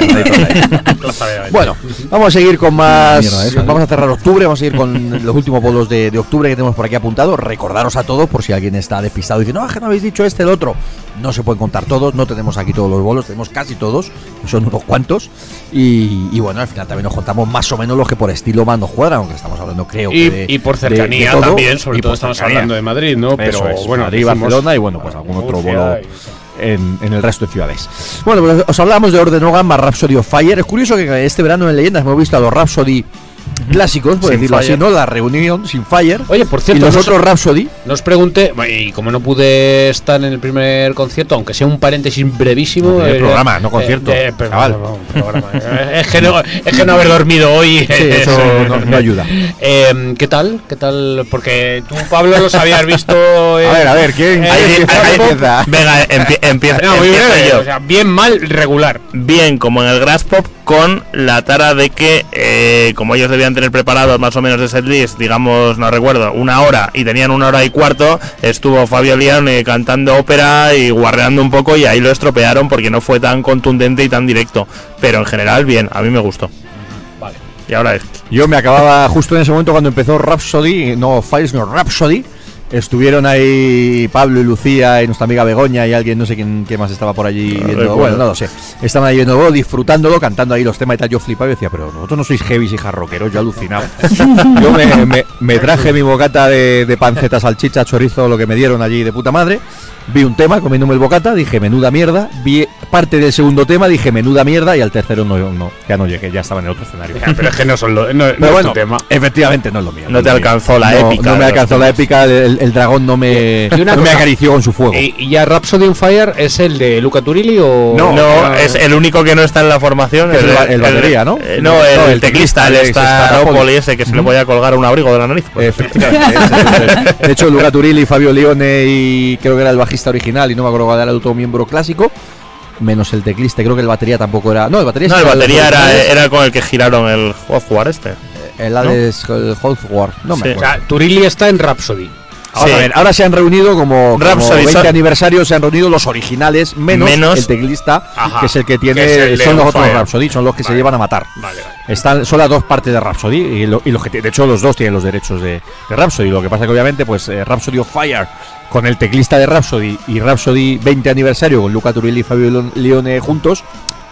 Bueno, vamos a seguir con más. Esa, vamos a cerrar octubre, vamos a seguir con los últimos bolos de, de octubre que tenemos por aquí apuntados. Recordaros a todos, por si alguien está despistado y dice, no, es que no habéis dicho este, el otro. No se pueden contar todos, no tenemos aquí todos los bolos, tenemos casi todos, son unos cuantos. Y, y bueno, al final también nos contamos más o menos los que por estilo más nos cuadran, aunque estamos hablando, creo Y, que. de- y por cercanía de todo. también, sobre todo estamos cercanía. hablando de Madrid, ¿no? Pero es, bueno, Madrid, Barcelona y bueno, pues algún otro bolo y- en, el resto de ciudades. Bueno, pues os hablábamos de Orden Hogan más Rhapsody of Fire. Es curioso que este verano en Leyendas hemos visto a los Rhapsody clásicos, por Sin decirlo así. ¿no? La reunión sin Fire. Oye, por y cierto, los no otros Rhapsody. Nos pregunté, y como no pude estar en el primer concierto, aunque sea un paréntesis brevísimo. No, tiene eh, programa, no eh, concierto, eh, pero- chaval. no, no, programa. Es, que no, es que no haber dormido hoy. Sí, eso no, no ayuda. [LAUGHS] Eh, ¿Qué tal? ¿Qué tal? Porque tú, Pablo, los habías visto. eh, [LAUGHS] A ver, a ver, ¿quién, eh, Ahí- empieza? ahí- ¿Quién empieza? Venga, empie- empieza, no, muy empiezo breve, yo. o sea, bien, mal, regular. bien como en el Grass Pop con la tara de que eh, como ellos debían tener preparados más o menos de setlist digamos no recuerdo una hora y tenían una hora y cuarto estuvo Fabio Leone cantando ópera y guarreando un poco y ahí lo estropearon porque no fue tan contundente y tan directo pero en general bien a mí me gustó Vale. y ahora es Yo me acababa justo en ese momento cuando empezó Rhapsody, no Fire, sino Rhapsody. Estuvieron ahí Pablo y Lucía y nuestra amiga Begoña y alguien, no sé quién, quién más estaba por allí viendo. Bueno, no lo sé. Estaban ahí viendo, disfrutándolo, cantando ahí los temas y tal. Yo flipaba y decía, pero vosotros no sois heavy y jarroqueros, yo alucinaba. [LAUGHS] yo me, me- me traje mi bocata de, de panceta, salchicha, chorizo, lo que me dieron allí de puta madre. Vi un tema comiéndome el bocata, dije menuda mierda. Vi parte del segundo tema, dije menuda mierda. Y al tercero no, no ya no llegué, ya estaba en el otro escenario. Pero es que no son lo, no, [LAUGHS] no Pero es bueno, tu tema. efectivamente no es lo mío. No te alcanzó la épica No me alcanzó la épica, el, el dragón no me, Y una no me acarició con su fuego. ¿Y, y ya Rhapsody on Fire es el de Luca Turilli o.? No, no, es el único que no está en la formación. Es el el batería, ¿no? eh, no, el, No, el teclista, el teclista, el Staropoli ese que se le podía colgar un abrigo de la nariz. pues. Efectivamente. De hecho, Luca Turilli, Fabio Leone y creo que era el bajista original y no me acuerdo cuál era el otro miembro clásico, menos el teclista, creo que el batería tampoco era. No, el batería No, el batería era, era con el que giraron el Hotwire este. el Hades, el Hawthorne, no me Sí. O acuerdo. sea, Turilli está en Rhapsody. Ahora, Sí. bien, ahora se han reunido como, como Rhapsody, 20 son- aniversarios, se han reunido los originales, menos, Menos- el teclista, Ajá. que es el que tiene, Que el son los otros. Rhapsody, son los que se llevan a matar. Vale, vale. Están, son las dos partes de Rhapsody y, lo- y los que de hecho los dos tienen los derechos de, de Rhapsody. Lo que pasa que obviamente pues eh, Rhapsody of Fire con el teclista de Rhapsody y Rhapsody 20 aniversario con Luca Turilli y Fabio Leon- Leone juntos,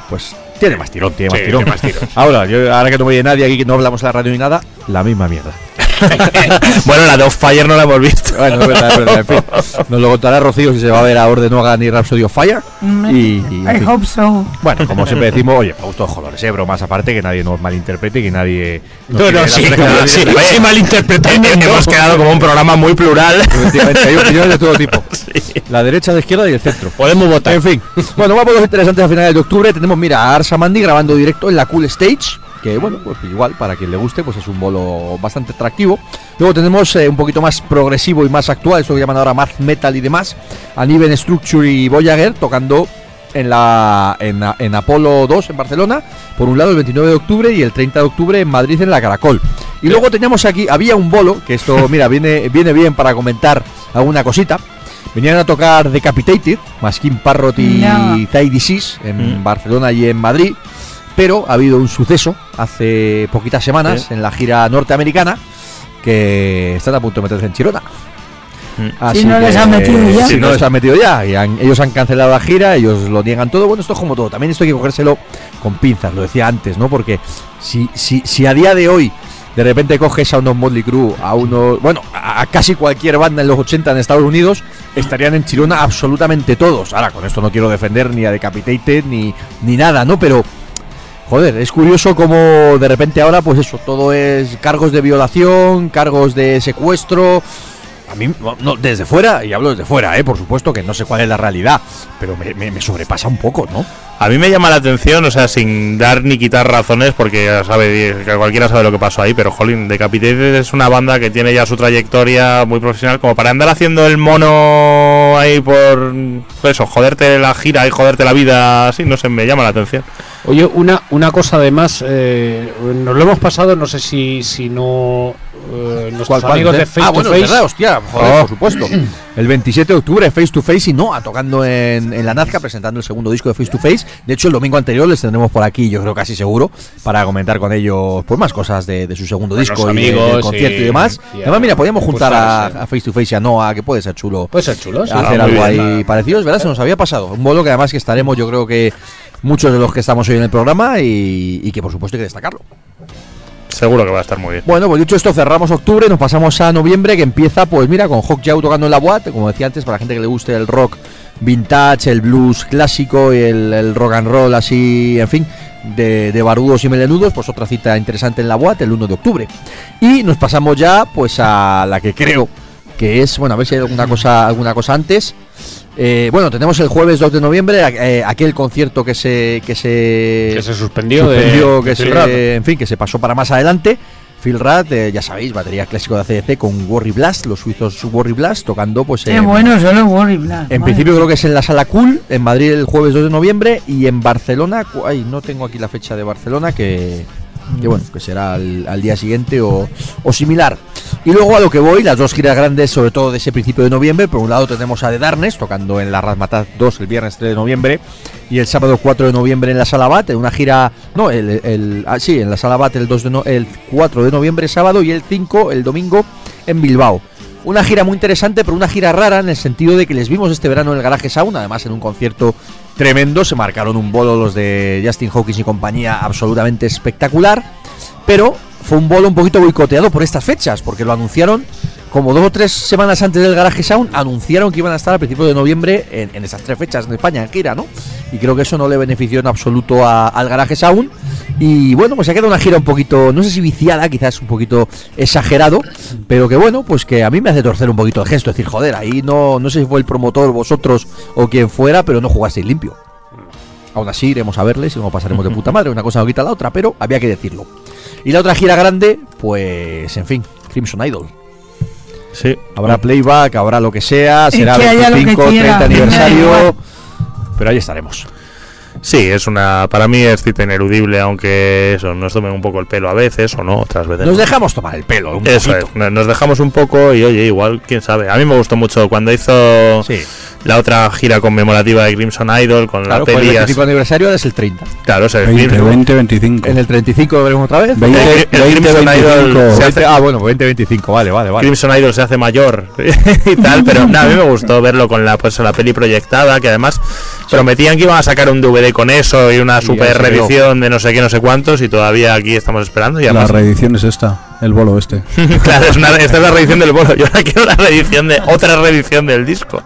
pues tiene más tirón, tiene más tirón. tiene más tirón. [LAUGHS] Ahora, yo, ahora que no oye nadie aquí, que no hablamos en la radio ni nada, la misma mierda. [LAUGHS] bueno, la de Off Fire no la hemos visto. Bueno, es verdad, es verdad, en fin. Nos lo contará Rocío si se va a ver a Orden Hogan y Rhapsody of Fire. Mm, Y, y, en I hope so. Bueno, como siempre decimos, oye, a gustos colores, eh, bromas aparte, que nadie nos malinterprete y que nadie. No, no, sí, no, sí, sí. Eh, Hemos quedado como un programa muy plural. Efectivamente, hay opiniones de todo tipo. [LAUGHS] La derecha, la izquierda y el centro. Podemos votar. En fin. Bueno, vamos a los interesantes a finales de octubre. Tenemos, mira, a Arsa Mandi grabando directo en la Cool Stage. Que bueno, pues igual, para quien le guste, pues es un bolo bastante atractivo. Luego tenemos eh, un poquito más progresivo y más actual, esto que llaman ahora math metal y demás. A Niven Structure y Voyager tocando en la en, en Apolo 2 en Barcelona, por un lado el 29 de octubre y el 30 de octubre en Madrid en la Caracol. Y luego teníamos aquí, había un bolo, que esto, [LAUGHS] mira, viene, viene bien para comentar alguna cosita. Venían a tocar Decapitated, Maskin Parrot y No. Thai Disease en Mm. Barcelona y en Madrid. Pero ha habido un suceso hace poquitas semanas Sí. en la gira norteamericana que están a punto de meterse en Chirona. Así no les han metido ya. Si no les han metido ya. y han- ellos han cancelado la gira, ellos lo niegan todo. Bueno, esto es como todo. También esto hay que cogérselo con pinzas, lo decía antes, ¿no? Porque si, si, si a día de hoy de repente coges a unos Motley Crue, a unos. Bueno, a, a casi cualquier banda en los 80 en Estados Unidos, estarían en Chirona absolutamente todos. Ahora, con esto no quiero defender ni a Decapitated ni, ni nada, ¿no? Pero. Joder, es curioso como de repente ahora, pues eso, todo es cargos de violación, cargos de secuestro. A mí, no, desde fuera, y hablo desde fuera, ¿eh? por supuesto que no sé cuál es la realidad, pero me, sobrepasa un poco, ¿no? A mí me llama la atención, o sea, sin dar ni quitar razones, porque ya sabe, cualquiera sabe lo que pasó ahí, pero Jolín, Decapitated es una banda que tiene ya su trayectoria muy profesional, como para andar haciendo el mono ahí por pues eso, joderte la gira y joderte la vida, así, no sé, me llama la atención. Oye, una, una cosa además, eh, nos lo hemos pasado, no sé si, si no eh, nuestros amigos de Face ah, to bueno, Face. Verdad, hostia, joder, por supuesto. El 27 de octubre, Face to Face y Noah tocando en, en, la Nazca, presentando el segundo disco de Face to Face. De hecho, el domingo anterior les tendremos por aquí, yo creo casi seguro, para comentar con ellos pues, más cosas de, de su segundo disco amigos, y del concierto y, demás. Y además, mira, podríamos juntar a, a, Face to Face y a Noah, que puede ser chulo. Puede ser chulo, sí. Hacer algo ahí parecido, es verdad, se nos había pasado. Un bolo que además que estaremos, yo creo que muchos de los que estamos hoy en el programa y, y que por supuesto hay que destacarlo. Seguro que va a estar muy bien. Bueno, pues dicho esto, cerramos octubre, nos pasamos a noviembre, que empieza, pues mira, con Hawk tocando en la Boat, como decía antes, para la gente que le guste el rock vintage, el blues clásico y el, rock and roll así, en fin, de, barbudos y melenudos, pues otra cita interesante en la Boat el 1 de octubre. Y nos pasamos ya, pues a la que creo que es, bueno, a ver si hay alguna cosa, alguna cosa antes. Eh, bueno, tenemos el jueves 2 de noviembre eh, aquel concierto que se que se, que se suspendió, suspendió que se, en fin, que se pasó para más adelante. Phil Rad, eh, ya sabéis, batería clásico de ACDC con Worry Blast, los suizos Worry Blast tocando pues Qué bueno, solo Worry Blast. En principio creo que es en la Sala Cool, en Madrid el jueves 2 de noviembre y en Barcelona, ay, no tengo aquí la fecha de Barcelona que que bueno, que será al, día siguiente o, similar. Y luego a lo que voy, las dos giras grandes, sobre todo de ese principio de noviembre. Por un lado tenemos a The Darkness tocando en la Razmataz 2 el viernes 3 de noviembre y el sábado 4 de noviembre en la Sala Bat, en una gira, no, el, el ah, sí, en la Sala Bat el, 2 de el 4 de noviembre sábado y el 5 el domingo en Bilbao. Una gira muy interesante, pero una gira rara en el sentido de que les vimos este verano en el Garaje Sound, además en un concierto tremendo, se marcaron un bolo los de Justin Hawkins y compañía absolutamente espectacular, pero fue un bolo un poquito boicoteado por estas fechas, porque lo anunciaron como dos o tres semanas antes del Garage Sound, anunciaron que iban a estar a principios de noviembre en, esas tres fechas en España, en gira, ¿no? Y creo que eso no le benefició en absoluto al Garage Sound. Y bueno, pues se ha quedado una gira un poquito, no sé si viciada, quizás un poquito exagerado, pero que bueno, pues que a mí me hace torcer un poquito el gesto, decir, joder, ahí no, no sé si fue el promotor, vosotros o quien fuera, pero no jugasteis limpio. Aún así iremos a verles y nos pasaremos de puta madre, una cosa no quita la otra, pero había que decirlo. Y la otra gira grande, pues en fin, Crimson Idol. Sí. Habrá playback, habrá lo que sea, será 25, 30 aniversario, pero ahí estaremos. Sí, es una para mí es cita ineludible, aunque eso nos tomen un poco el pelo a veces o no, otras veces. Nos dejamos tomar el pelo. Un eso es, nos dejamos un poco y oye, igual, quién sabe. A mí me gustó mucho cuando hizo sí la otra gira conmemorativa de Crimson Idol con la peli. el 25 aniversario es el 30. Claro, o sea, 20, 20, 25. En el 35 lo veremos otra vez. 20, el, el Crimson 25. Idol se hace, ah, bueno, 20, 25, vale, vale, vale. Crimson Idol se hace mayor [LAUGHS] y tal, pero nada, a mí me gustó verlo con la pues la peli proyectada, que además prometían que iban a sacar un DVD con eso y una super reedición de no sé qué, no sé cuántos y todavía aquí estamos esperando. Y además, la reedición es esta, el bolo este. [LAUGHS] claro, es una, esta es la reedición del bolo. Yo ahora [LAUGHS] quiero la reedición de otra reedición del disco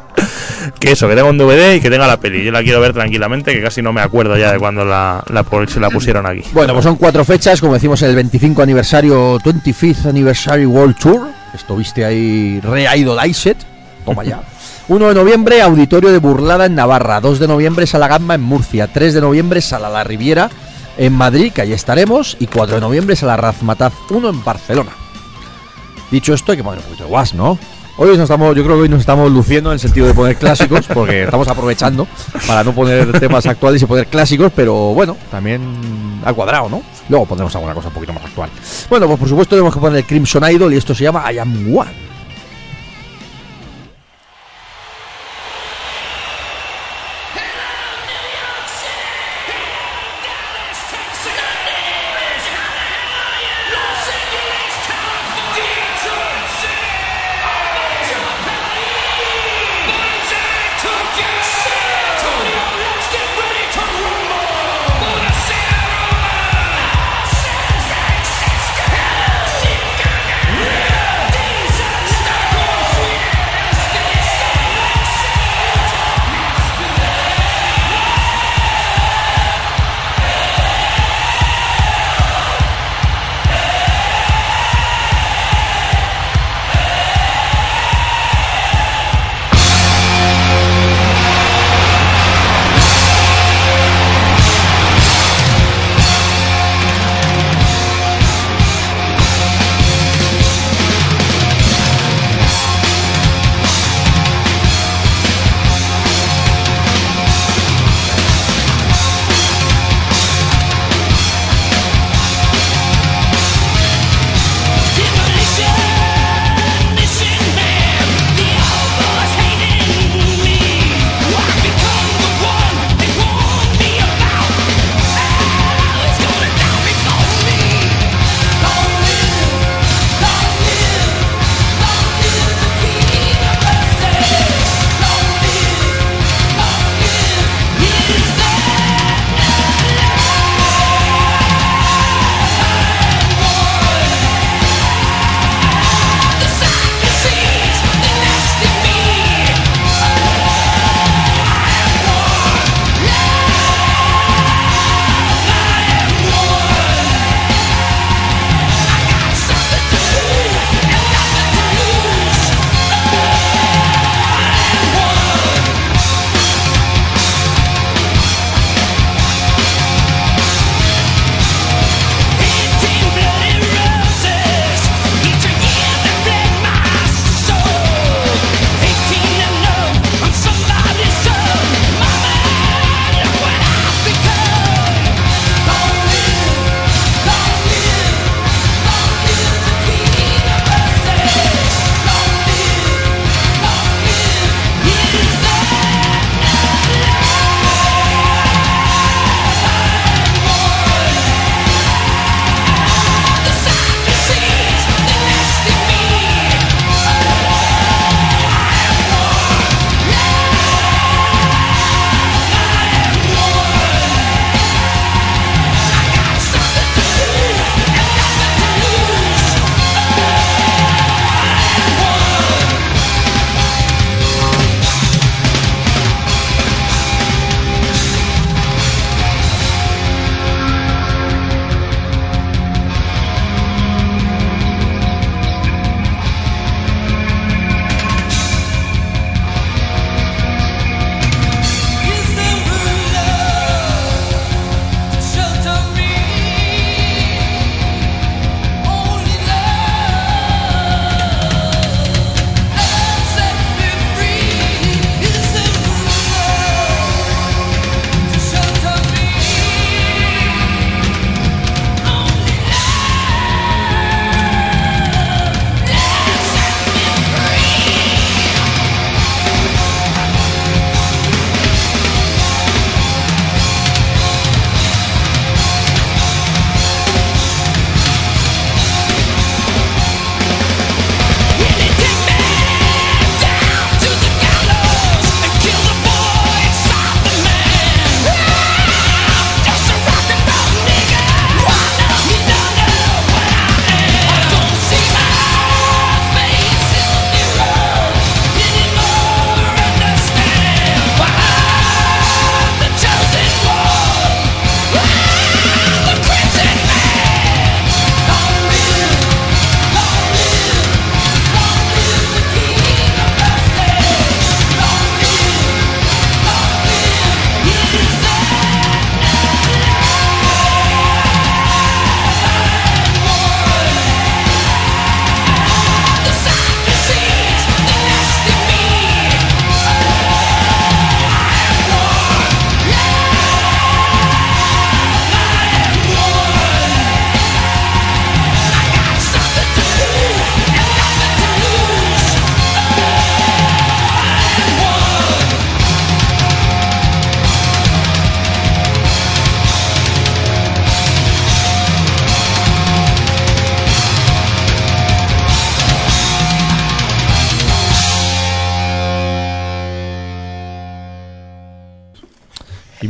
que eso, que tenga un DVD y que tenga la peli. Yo la quiero ver tranquilamente, que casi no me acuerdo ya de cuando la, la, se la pusieron aquí. Bueno, pues son cuatro fechas, como decimos, el 25 aniversario, 25th Anniversary World Tour. Esto viste ahí re-idolized. Toma ya. [LAUGHS] 1 de noviembre, Auditorio de Burlada en Navarra. 2 de noviembre, Sala Gamba en Murcia. 3 de noviembre, Sala La Riviera en Madrid, que ahí estaremos. Y 4 de noviembre, Sala Razmataz 1 en Barcelona. Dicho esto, hay que poner un poquito de guas, ¿no? Hoy nos estamos, yo creo que hoy nos estamos luciendo en el sentido de poner clásicos, porque estamos aprovechando para no poner temas actuales y poner clásicos, pero bueno, también al cuadrado, ¿no? Luego pondremos alguna cosa un poquito más actual. Bueno, pues por supuesto tenemos que poner el Crimson Idol y esto se llama I Am One.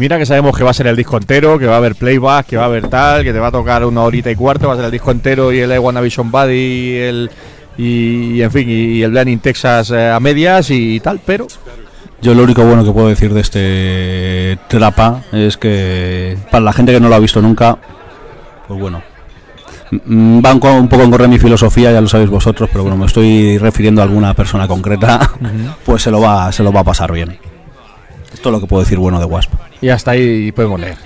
Mira que sabemos que va a ser el disco entero, que va a haber playback, que va a haber tal, que te va a tocar una horita y cuarto, va a ser el disco entero y el I Wanna Vision Body y el y, en fin y, el Blending Texas eh, a medias y tal, pero yo lo único bueno que puedo decir de este trapa es que para la gente que no lo ha visto nunca, pues bueno, Mm, van un poco en correr mi filosofía, ya lo sabéis vosotros, pero bueno, me estoy refiriendo a alguna persona concreta, pues se lo va, se lo va a pasar bien. Es lo que puedo decir bueno de Wasp. Y hasta ahí podemos leer.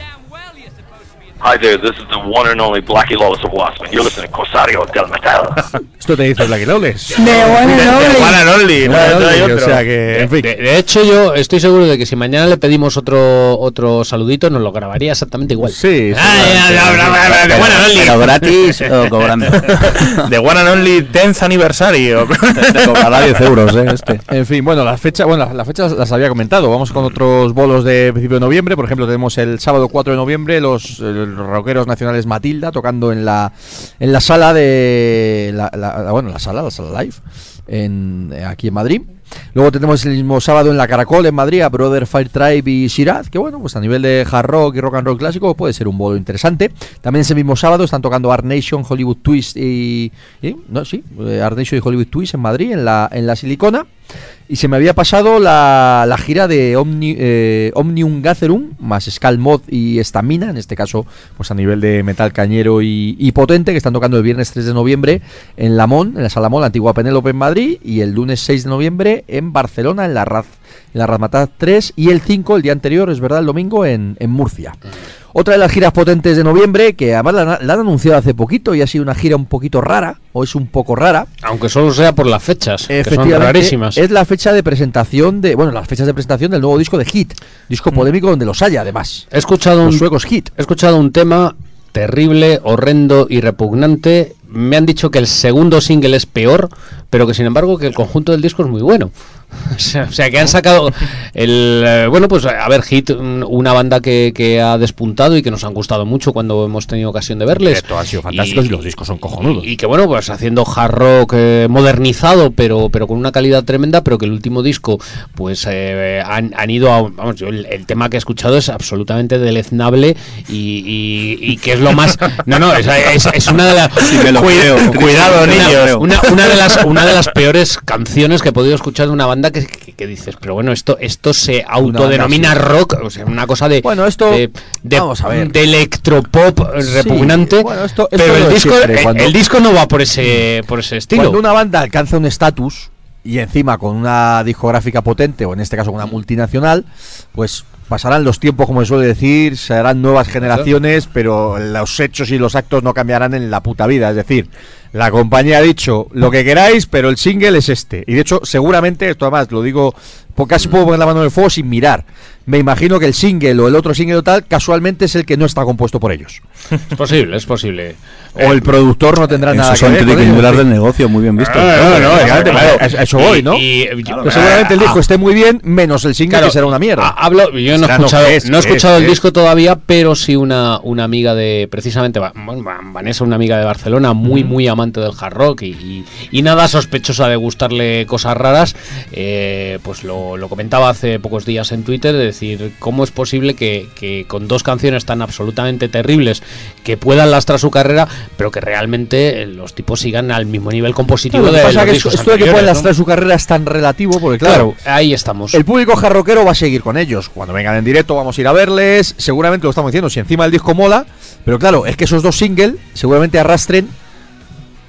Hi there, this is the one and only Blackie Lawless of Wasp, and you're listening to Corsario del Metal. [LAUGHS] Esto te dice Blackie Lawless. De one and only. De one and only. No, o sea que, en fin. De, de, hecho, yo estoy seguro de que si mañana le pedimos otro otro saludito, nos lo grabaría exactamente igual. Sí. Ah, de one and only. Pero gratis o cobrando. [LAUGHS] de one and only 10th aniversario. Te cobrará [LAUGHS] 10 euros, eh, este. En fin, bueno, las fechas, bueno, las, las fechas las había comentado. Vamos con otros bolos de principio de noviembre. Por ejemplo, tenemos el sábado 4 de noviembre los... El, rockeros nacionales Matilda tocando en la en la sala de la, la, bueno la sala la sala live en, aquí en Madrid Luego tenemos el mismo sábado en la Caracol en Madrid a Brother Fire Tribe y Shiraz, que bueno, pues a nivel de hard rock y rock and roll clásico puede ser un bolo interesante. También ese mismo sábado están tocando Art Nation, Hollywood Twist y, no, sí, eh, Art Nation y Hollywood Twist en Madrid en la en la Silicona. Y se me había pasado la, la gira de Omni, eh, Omnium Gatherum, más Skull y Estamina, en este caso, pues a nivel de metal cañero y, potente, que están tocando el viernes 3 de noviembre en Lamón, en la Sala la antigua Penélope en Madrid, y el lunes 6 de noviembre en Barcelona, en la Raz, en la Razmataz 3, y el 5, el día anterior, es verdad, el domingo, en, en Murcia. Otra de las giras potentes de noviembre, que además la, han anunciado hace poquito y ha sido una gira un poquito rara, o es un poco rara. Aunque solo sea por las fechas, que son rarísimas. Es la fecha de presentación de, bueno, las fechas de presentación del nuevo disco de Hit, disco mm. polémico donde los haya además. He escuchado un suecos Hit. He escuchado un tema terrible, horrendo y repugnante. Me han dicho que el segundo single es peor, pero que sin embargo que el conjunto del disco es muy bueno. [LAUGHS] o sea, que han sacado el... Eh, bueno, pues a ver, Hit, una banda que, que, ha despuntado y que nos han gustado mucho cuando hemos tenido ocasión de verles. Esto han sido fantásticos y, los discos son cojonudos. Y, que bueno, pues haciendo hard rock eh, modernizado, pero, pero con una calidad tremenda, pero que el último disco, pues eh, han, han, ido a... Vamos, yo el, tema que he escuchado es absolutamente deleznable y, y, que es lo más... No, no, es, es, una de las... cuidado, niños. Una, una, de las, una de las peores canciones que he podido escuchar de una banda que, dices, pero bueno, esto esto se autodenomina rock, o sea, una cosa de bueno, esto de, vamos a ver. de electropop repugnante, pero el disco el, disco no va por ese por ese estilo. Cuando una banda alcanza un estatus y encima con una discográfica potente o en este caso con una multinacional, pues pasarán los tiempos, como se suele decir, se harán nuevas generaciones, pero los hechos y los actos no cambiarán en la puta vida. Es decir, la compañía ha dicho lo que queráis, pero el single es este. Y de hecho, seguramente, esto además lo digo, porque casi puedo poner la mano en el fuego sin mirar. Me imagino que el single o el otro single o tal, casualmente es el que no está compuesto por ellos. Es posible, es posible. O el productor no tendrá nada que ver. Con del negocio, muy bien visto. Ah, no, no, eso voy, ¿no? Pues seguramente el disco ah, esté muy bien, menos el single que será una mierda. Hablo, yo no he escuchado, no he escuchado el disco todavía, pero sí una, una amiga de, precisamente, Vanessa, una amiga de Barcelona, muy, muy amante del hard rock y, y, nada sospechosa de gustarle cosas raras, eh, pues lo, lo, comentaba hace pocos días en Twitter, de decir, ¿cómo es posible que, que con dos canciones tan absolutamente terribles que puedan lastrar su carrera, pero que realmente los tipos sigan al mismo nivel compositivo de pasa que esto de que pueden lastrar su carrera es tan relativo, porque claro, ahí estamos. El público jarroquero va a seguir con ellos. Cuando vengan en directo vamos a ir a verles, seguramente lo estamos diciendo, si encima el disco mola, pero claro, es que esos dos singles seguramente arrastren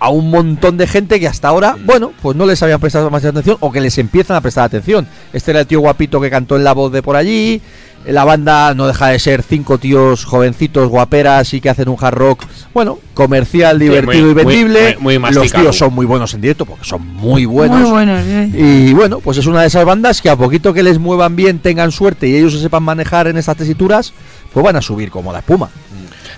a un montón de gente que hasta ahora, bueno, pues no les habían prestado más atención o que les empiezan a prestar atención. Este era el tío guapito que cantó en la voz de por allí. La banda no deja de ser cinco tíos jovencitos, guaperas y que hacen un hard rock, bueno, comercial, divertido y vendible. Los tíos son muy buenos en directo porque son muy buenos. Muy buenos Y bueno, pues es una de esas bandas que a poquito que les muevan bien, tengan suerte y ellos se sepan manejar en estas tesituras, pues van a subir como la espuma.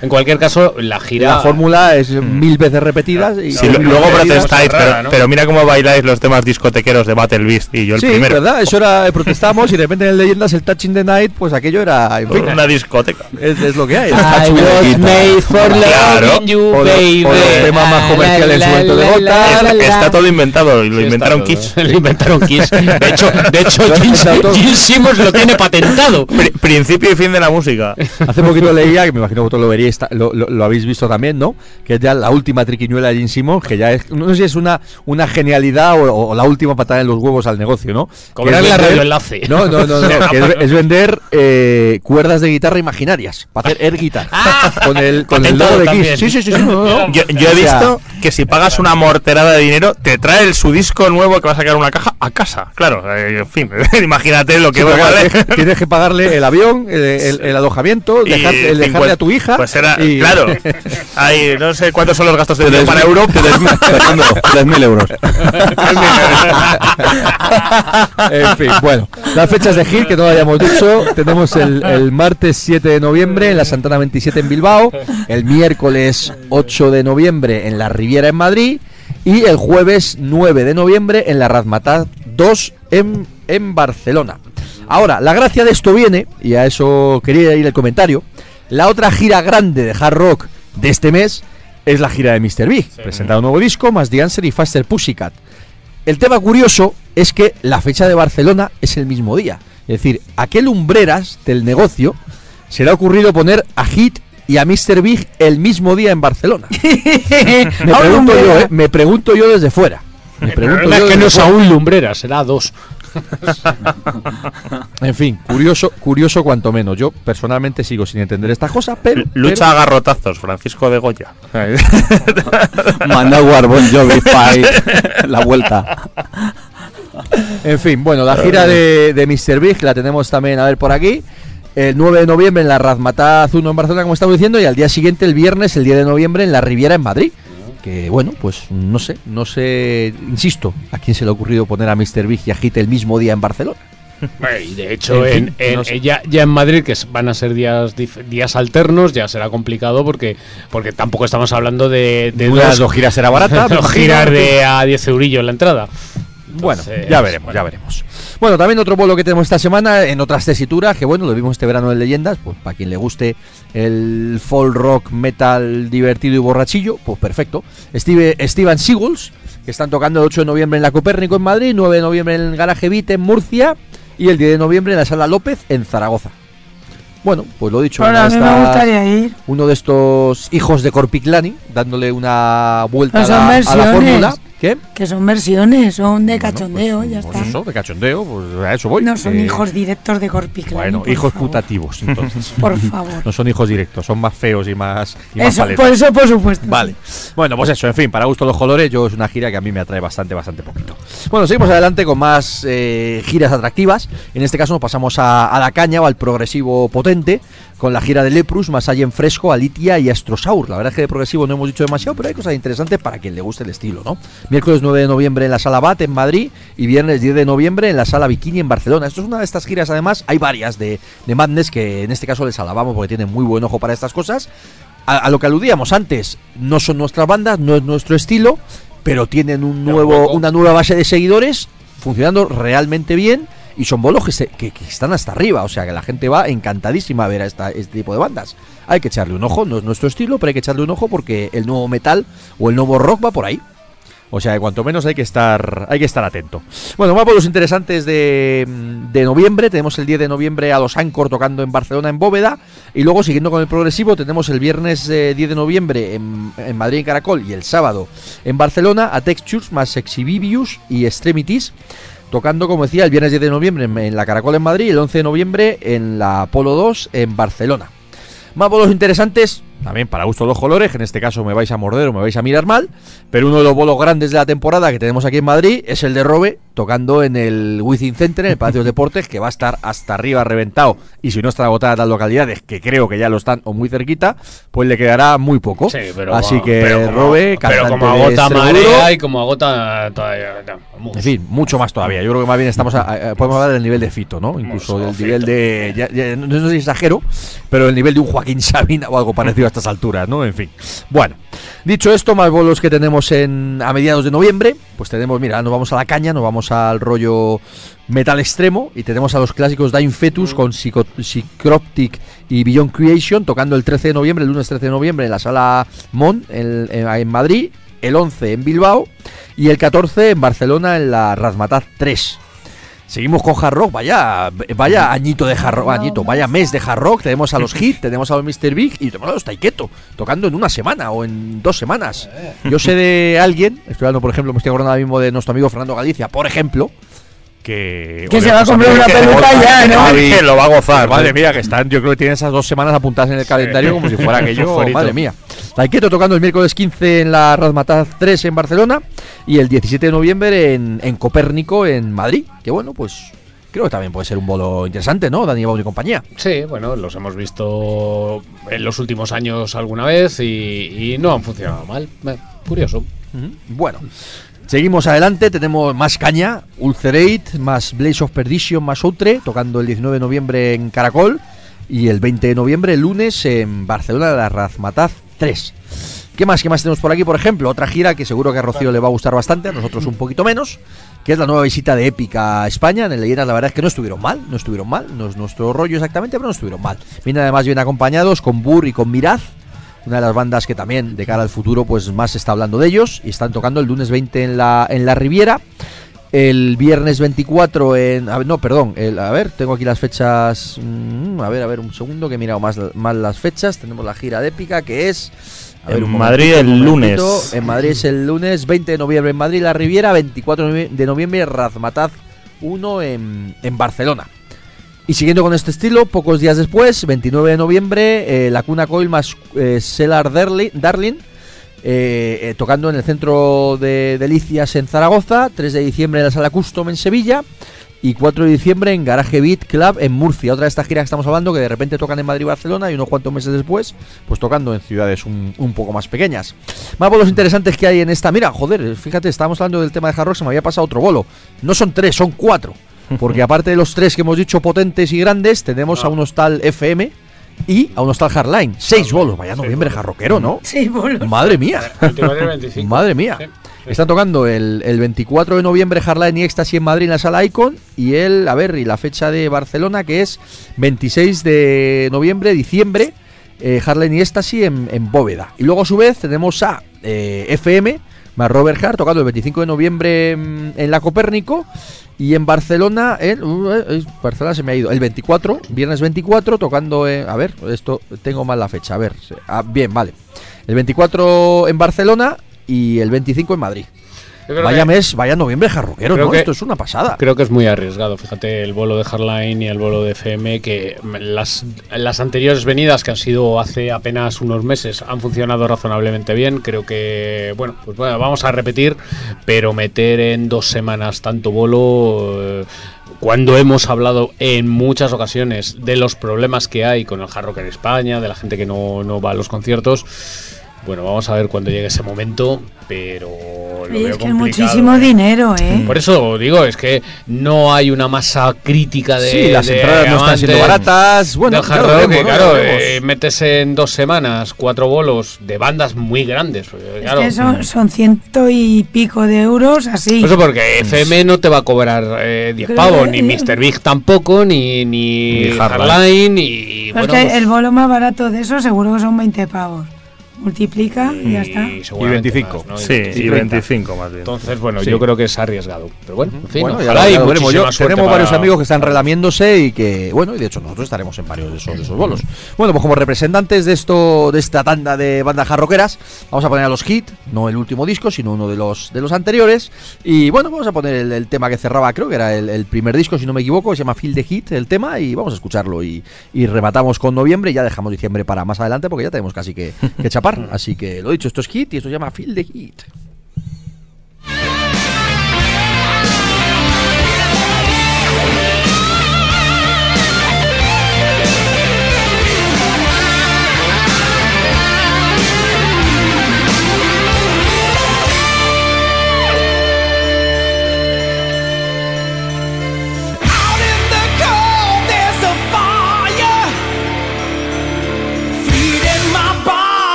En cualquier caso, la gira. La fórmula es mil veces repetida. Y Sí, luego protestáis, pero, pero mira cómo bailáis los temas discotequeros de Battle Beast y yo el sí, primero. ¿verdad? Eso era, eh, protestamos y de repente en Leyendas el Touching the Night, pues aquello era, en fin, Una discoteca. es, es lo que hay. I was made for Claro. loving you, O los- baby. o los temas más comerciales en su momento de Gota. Está, está todo inventado y lo Sí, inventaron Kiss. [LAUGHS] Lo inventaron Kiss. De hecho, de hecho Gene, Simmons lo tiene patentado. Pri- principio y fin de la música. Hace poquito leía, que me imagino que vosotros lo veríais, lo, lo- lo habéis visto también, ¿no? Que es ya la última triquiñuela de Gene Simmons, que ya es, no sé si es una, una genialidad o, o la última patada en los huevos al negocio, ¿no? Vender- radioenlace. No, no, no, no, [LAUGHS] que es, es vender eh, cuerdas de guitarra imaginarias, para hacer air guitar. con el, con el logo de también. Kiss. Sí, sí, sí, sí, [LAUGHS] no, no. Yo, yo he O sea, visto que si pagas una morterada de dinero, te trae el, su disco nuevo que va a sacar una caja a casa. Claro, eh, en fin, [LAUGHS] imagínate lo que Sí, va a valer. tienes- que pagarle el avión, el, el- el alojamiento, dejar- el dejarle 50 a tu hija. Pues era, y- claro. [LAUGHS] Ahí, no sé cuántos son los gastos de para Europa. Fernando, 3.000 euros. [LAUGHS] en fin, bueno, las fechas de Gil que no lo hayamos dicho, tenemos el, el martes 7 de noviembre en la Santana 27 en Bilbao, el miércoles 8 de noviembre en la Riviera en Madrid y el jueves 9 de noviembre en la Razmataz 2 en, en Barcelona. Ahora, la gracia de esto viene, y a eso quería ir el comentario, la otra gira grande de hard rock de este mes es la gira de Mr. Big, presenta un nuevo disco, más The Answer y Faster Pussycat. El tema curioso es que la fecha de Barcelona es el mismo día. Es decir, aquel umbreras del negocio se le ha ocurrido poner a Hit y a Mr. Big el mismo día en Barcelona. [LAUGHS] Me pregunto yo. ¿eh? Me pregunto yo desde fuera. Me pregunto yo es que no es fuera. a un lumbrera, será a dos. [LAUGHS] En fin, curioso, curioso cuanto menos. Yo personalmente sigo sin entender estas cosas, pero... Lucha a garrotazos, Francisco de Goya. [LAUGHS] Manda Bon Jovi Fight la vuelta. En fin, bueno, la gira de, de Mr. Big la tenemos también a ver por aquí. El 9 de noviembre en la Razmataz 1 en Barcelona, como estamos diciendo, y al día siguiente, el viernes, el 10 de noviembre, en la Riviera en Madrid. Que bueno, pues no sé, no sé, insisto, a quién se le ha ocurrido poner a Mr. Big y a Hit el mismo día en Barcelona. Y de hecho, En en, fin, en- no sé. ya, ya en Madrid, que van a ser días días alternos, ya será complicado porque porque tampoco estamos hablando de, de dos, dos giras será barata, [LAUGHS] dos giras de a 10 eurillos la entrada. Bueno, ya veremos, bueno. ya veremos. Bueno, también otro bolo que tenemos esta semana en otras tesituras, que bueno, lo vimos este verano en Leyendas, pues para quien le guste el folk rock metal divertido y borrachillo, pues perfecto. Steve, Steven Seagulls, que están tocando el 8 de noviembre en la Copérnico en Madrid, 9 de noviembre en el Garaje Vite en Murcia y el 10 de noviembre en la Sala López en Zaragoza. Bueno, pues lo dicho, a mí me gustaría ir. uno de estos hijos de Corpiclani, dándole una vuelta a la, a la fórmula. ¿Qué? Que son versiones, son de Bueno, cachondeo, pues, ya pues está. eso, de cachondeo, pues a eso voy. No son Eh, hijos directos de Corpiclani. Bueno, por hijos favor. putativos, entonces. [LAUGHS] Por favor. No son hijos directos, son más feos y más, y Eso, por eso, por supuesto. Vale. Bueno, pues eso, en fin, para gusto los colores, yo es una gira que a mí me atrae bastante, bastante poquito. Bueno, seguimos adelante con más eh, giras atractivas. En este caso nos pasamos a, a la caña o al progresivo potente, con la gira de Leprus, más allá en fresco, Alitia y Astrosaur. La verdad es que de progresivo no hemos dicho demasiado, pero hay cosas interesantes para quien le guste el estilo, ¿no? Miércoles 9 de noviembre en la Sala Bat en Madrid y viernes 10 de noviembre en la Sala Bikini en Barcelona. Esto es una de estas giras, además, hay varias de, de Madness que en este caso les alabamos porque tienen muy buen ojo para estas cosas. A, a lo que aludíamos antes, no son nuestras bandas, no es nuestro estilo, pero tienen un nuevo, una nueva base de seguidores funcionando realmente bien y son bolos que, se- que- están hasta arriba, o sea que la gente va encantadísima a ver a esta- este tipo de bandas. Hay que echarle un ojo, no es nuestro estilo, pero hay que echarle un ojo porque el nuevo metal o el nuevo rock va por ahí. O sea, que cuanto menos hay que estar, hay que estar atento. Bueno, más los interesantes de, noviembre. Tenemos el 10 de noviembre a los Anchor tocando en Barcelona en Bóveda. Y luego, siguiendo con el progresivo, tenemos el viernes eh, 10 de noviembre en, en Madrid en Caracol y el sábado en Barcelona a Textures más Exhibibius y Extremities. Tocando, como decía, el viernes 10 de noviembre en, la Caracol en Madrid y el 11 de noviembre en la Polo 2 en Barcelona. Más bolos interesantes, también para gusto de los colores, que en este caso me vais a morder o me vais a mirar mal, pero uno de los bolos grandes de la temporada que tenemos aquí en Madrid es el de Robe, tocando en el Within Center, en el Palacio de Deportes, que va a estar hasta arriba reventado. Y si no está agotada tal localidades, que creo que ya lo están o muy cerquita, pues le quedará muy poco. Sí, pero, Así que pero como, Robe, pero como de agota marea y como agota todavía. no, En fin, mucho más todavía. Yo creo que más bien estamos a- a- podemos hablar del nivel de Fito, ¿no? Incluso del nivel de. ya- ya- no sé si exagero, pero el nivel de un Joaquín Sabina o algo parecido a estas alturas, ¿no? En fin. Bueno, dicho esto, más bolos que tenemos en a mediados de noviembre. Pues tenemos, mira, nos vamos a la caña, nos vamos al rollo metal extremo y tenemos a los clásicos Dying Fetus con Psycho- Psychroptic y Beyond Creation tocando el 13 de noviembre, el lunes 13 de noviembre en la sala Mon en, en- en Madrid, el 11 en Bilbao y el 14 en Barcelona en la Razmataz 3. Seguimos con hard rock, vaya, vaya añito de hard rock, añito, vaya mes de hard rock. Tenemos a los Hit, tenemos a los Mr. Big y tenemos a los Taiketo, tocando en una semana o en dos semanas. Yo sé de alguien, estoy hablando, por ejemplo, me estoy acordando ahora mismo de nuestro amigo Fernando Galicia, por ejemplo, que. Que se va a pues, comprar una peluca ya, ¿no? Javi, Que lo va a gozar. Madre mía, que están, yo creo que tienen esas dos semanas apuntadas en el calendario como si fuera aquello. [LAUGHS] Madre mía. Taiketo tocando el miércoles 15 en la Razmataz 3 en Barcelona y el 17 de noviembre en, en Copérnico en Madrid. Que bueno, pues creo que también puede ser un bolo interesante, ¿no? Dani Baus y compañía. Sí, bueno, los hemos visto en los últimos años alguna vez y, y no han funcionado mal. Eh, Curioso. Bueno, seguimos adelante, tenemos más caña, Ulcerate, más Blaze of Perdition, más Outre, tocando el 19 de noviembre en Caracol y el 20 de noviembre, lunes, en Barcelona, la Razmataz 3. ¿Qué más? ¿Qué más tenemos por aquí? Por ejemplo, otra gira que seguro que a Rocío le va a gustar bastante, a nosotros un poquito menos, que es la nueva visita de Épica a España. En el Leyendas la verdad es que no estuvieron mal, no estuvieron mal, no es nuestro rollo exactamente, pero no estuvieron mal. Vienen además bien acompañados con Burr y con Miraz, una de las bandas que también de cara al futuro pues más se está hablando de ellos y están tocando el lunes 20 en la en la Riviera el viernes 24 en a ver, no perdón el- a ver tengo aquí las fechas mm, a ver a ver un segundo que he mirado más mal las fechas tenemos la gira de épica que es a ver, En Madrid el un lunes. en Madrid es el lunes 20 de noviembre en Madrid la Riviera 24 de novie- de noviembre Razmataz 1 en, en Barcelona y siguiendo con este estilo, pocos días después, 29 de noviembre, eh, la Cuna Coil más eh, Darli- Darling, eh, eh, tocando en el centro de Delicias en Zaragoza, 3 de diciembre en la Sala Custom en Sevilla y 4 de diciembre en Garage Beat Club en Murcia. Otra de estas giras que estamos hablando que de repente tocan en Madrid y Barcelona y unos cuantos meses después, pues tocando en ciudades un, poco más pequeñas. Más bolos interesantes que hay en esta. Mira, joder, fíjate, estábamos hablando del tema de Hard se me había pasado otro bolo. No son tres, son cuatro. Porque aparte de los tres que hemos dicho potentes y grandes, tenemos a un hostal FM y a un hostal Hardline. Seis bolos, vaya noviembre jarroquero, ¿no? Sí, bolos. Madre mía. Último día 25. Madre mía. Sí. Están tocando el, el 24 de noviembre Hardline y Ecstasy en Madrid en la sala Icon y el, a ver, y la fecha de Barcelona que es 26 de noviembre, diciembre, eh, Hardline y Ecstasy en, en Bóveda. Y luego a su vez tenemos a eh, FM más Robert Hart tocando el 25 de noviembre mm, en la Copérnico y en Barcelona, el, uh, eh, Barcelona se me ha ido, el 24, viernes 24, tocando, en- a ver, esto tengo mal la fecha, a ver, ah, bien, vale. El 24 en Barcelona y el 25 en Madrid. Vaya que- mes, vaya noviembre jarroquero, ¿no? que- Esto es una pasada. Creo que es muy arriesgado, fíjate, el vuelo de Hardline y el vuelo de FM, que las, las anteriores venidas, que han sido hace apenas unos meses, han funcionado razonablemente bien. Creo que, bueno, pues bueno, vamos a repetir, pero meter en dos semanas tanto bolo, eh, cuando hemos hablado en muchas ocasiones de los problemas que hay con el hard rock en España, de la gente que no, no va a los conciertos, bueno, vamos a ver cuando llegue ese momento, pero lo Oye, veo es que es muchísimo ¿eh? dinero, ¿eh? Por eso digo, es que no hay una masa crítica de. sí, las de entradas no están siendo baratas. Bueno, veremos, que, claro, eh, metes en dos semanas cuatro bolos de bandas muy grandes. porque, Es claro, que son, son ciento y pico de euros así. Por eso porque FM no te va a cobrar eh, 10 Pero, pavos, eh, ni eh, Mr. Big tampoco, ni, ni, Ni Hardline. Hardline, y Pero es bueno, que pues, el bolo más barato de eso seguro que son 20 pavos. Multiplica y ya está. seguramente 25. más, ¿no? Sí, y 30. 25 más bien. Entonces, bueno, Sí. yo creo que es arriesgado. Pero bueno, en fin, Bueno, ojalá y veremos. Yo- tenemos varios para- amigos que están relamiéndose y que, bueno, y de hecho nosotros estaremos en varios de esos, de esos bolos. Bueno, pues como representantes de esto, de esta tanda de bandas jarroqueras, vamos a poner a los hit, no el último disco, sino uno de los de los anteriores. Y bueno, vamos a poner el, el tema que cerraba, creo que era el, el primer disco, si no me equivoco, que se llama Feel the Hit, el tema, y vamos a escucharlo. Y, y rematamos con noviembre y ya dejamos diciembre para más adelante porque ya tenemos casi que, que [LAUGHS] chapar. Así que lo dicho, esto es hit y esto se llama Feel the Hit.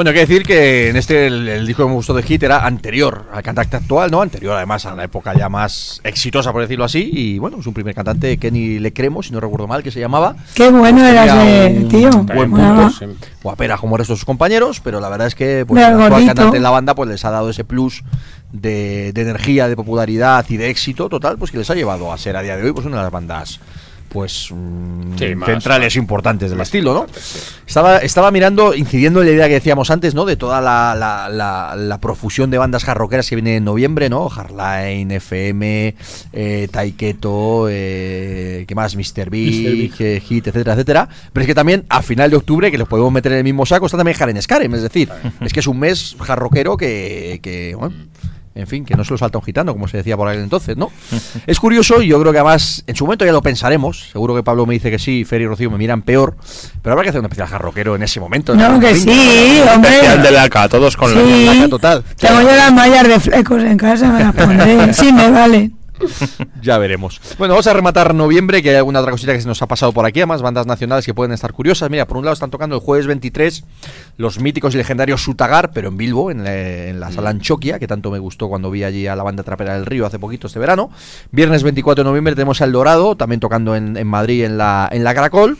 Bueno, hay que decir que en este el, disco que me gustó de Hit era anterior al cantante actual, ¿no? Anterior además a la época ya más exitosa, por decirlo así. Y bueno, es un primer cantante, Kenny Le Cremo, si no recuerdo mal, que se llamaba. Qué bueno era ese tío. Buen punto. Guapera como el resto de sus compañeros, pero la verdad es que pues, el actual cantante de la banda pues les ha dado ese plus de, de, energía, de popularidad y de éxito total, pues que les ha llevado a ser a día de hoy pues una de las bandas pues mm, centrales importantes del estilo, ¿no? Estaba, estaba mirando, incidiendo en la idea que decíamos antes, ¿no? De toda la, la, profusión de bandas jarroqueras que viene en noviembre, ¿no? Hardline, FM, eh, Taiketo, eh, ¿qué más? Mr. Big, eh, Hit, etcétera, etcétera. Pero es que también a final de octubre, que los podemos meter en el mismo saco, está también Jaren Scarem, es decir, es que es un mes jarroquero que, que bueno, en fin, que no se lo salta un gitano, como se decía por aquel entonces, ¿no? es curioso y yo creo que además, en su momento ya lo pensaremos, seguro que Pablo me dice que sí, Fer y Rocío me miran peor, pero habrá que hacer un especial jarroquero en ese momento. No, que sí, hombre. Especial de laca, todos con la laca total. Tengo yo las mallas de flecos en casa, me las pondré, [LAUGHS] sí me vale. [LAUGHS] ya veremos. Bueno, vamos a rematar noviembre, que hay alguna otra cosita que se nos ha pasado por aquí, además bandas nacionales que pueden estar curiosas. Mira, por un lado están tocando el jueves 23 los míticos y legendarios Sutagar, pero en Bilbo, en la, mm. sala Anchoquia, que tanto me gustó cuando vi allí a la banda Trapera del Río hace poquito este verano. Viernes 24 de noviembre tenemos El Dorado, también tocando en, en Madrid en la, en la Caracol.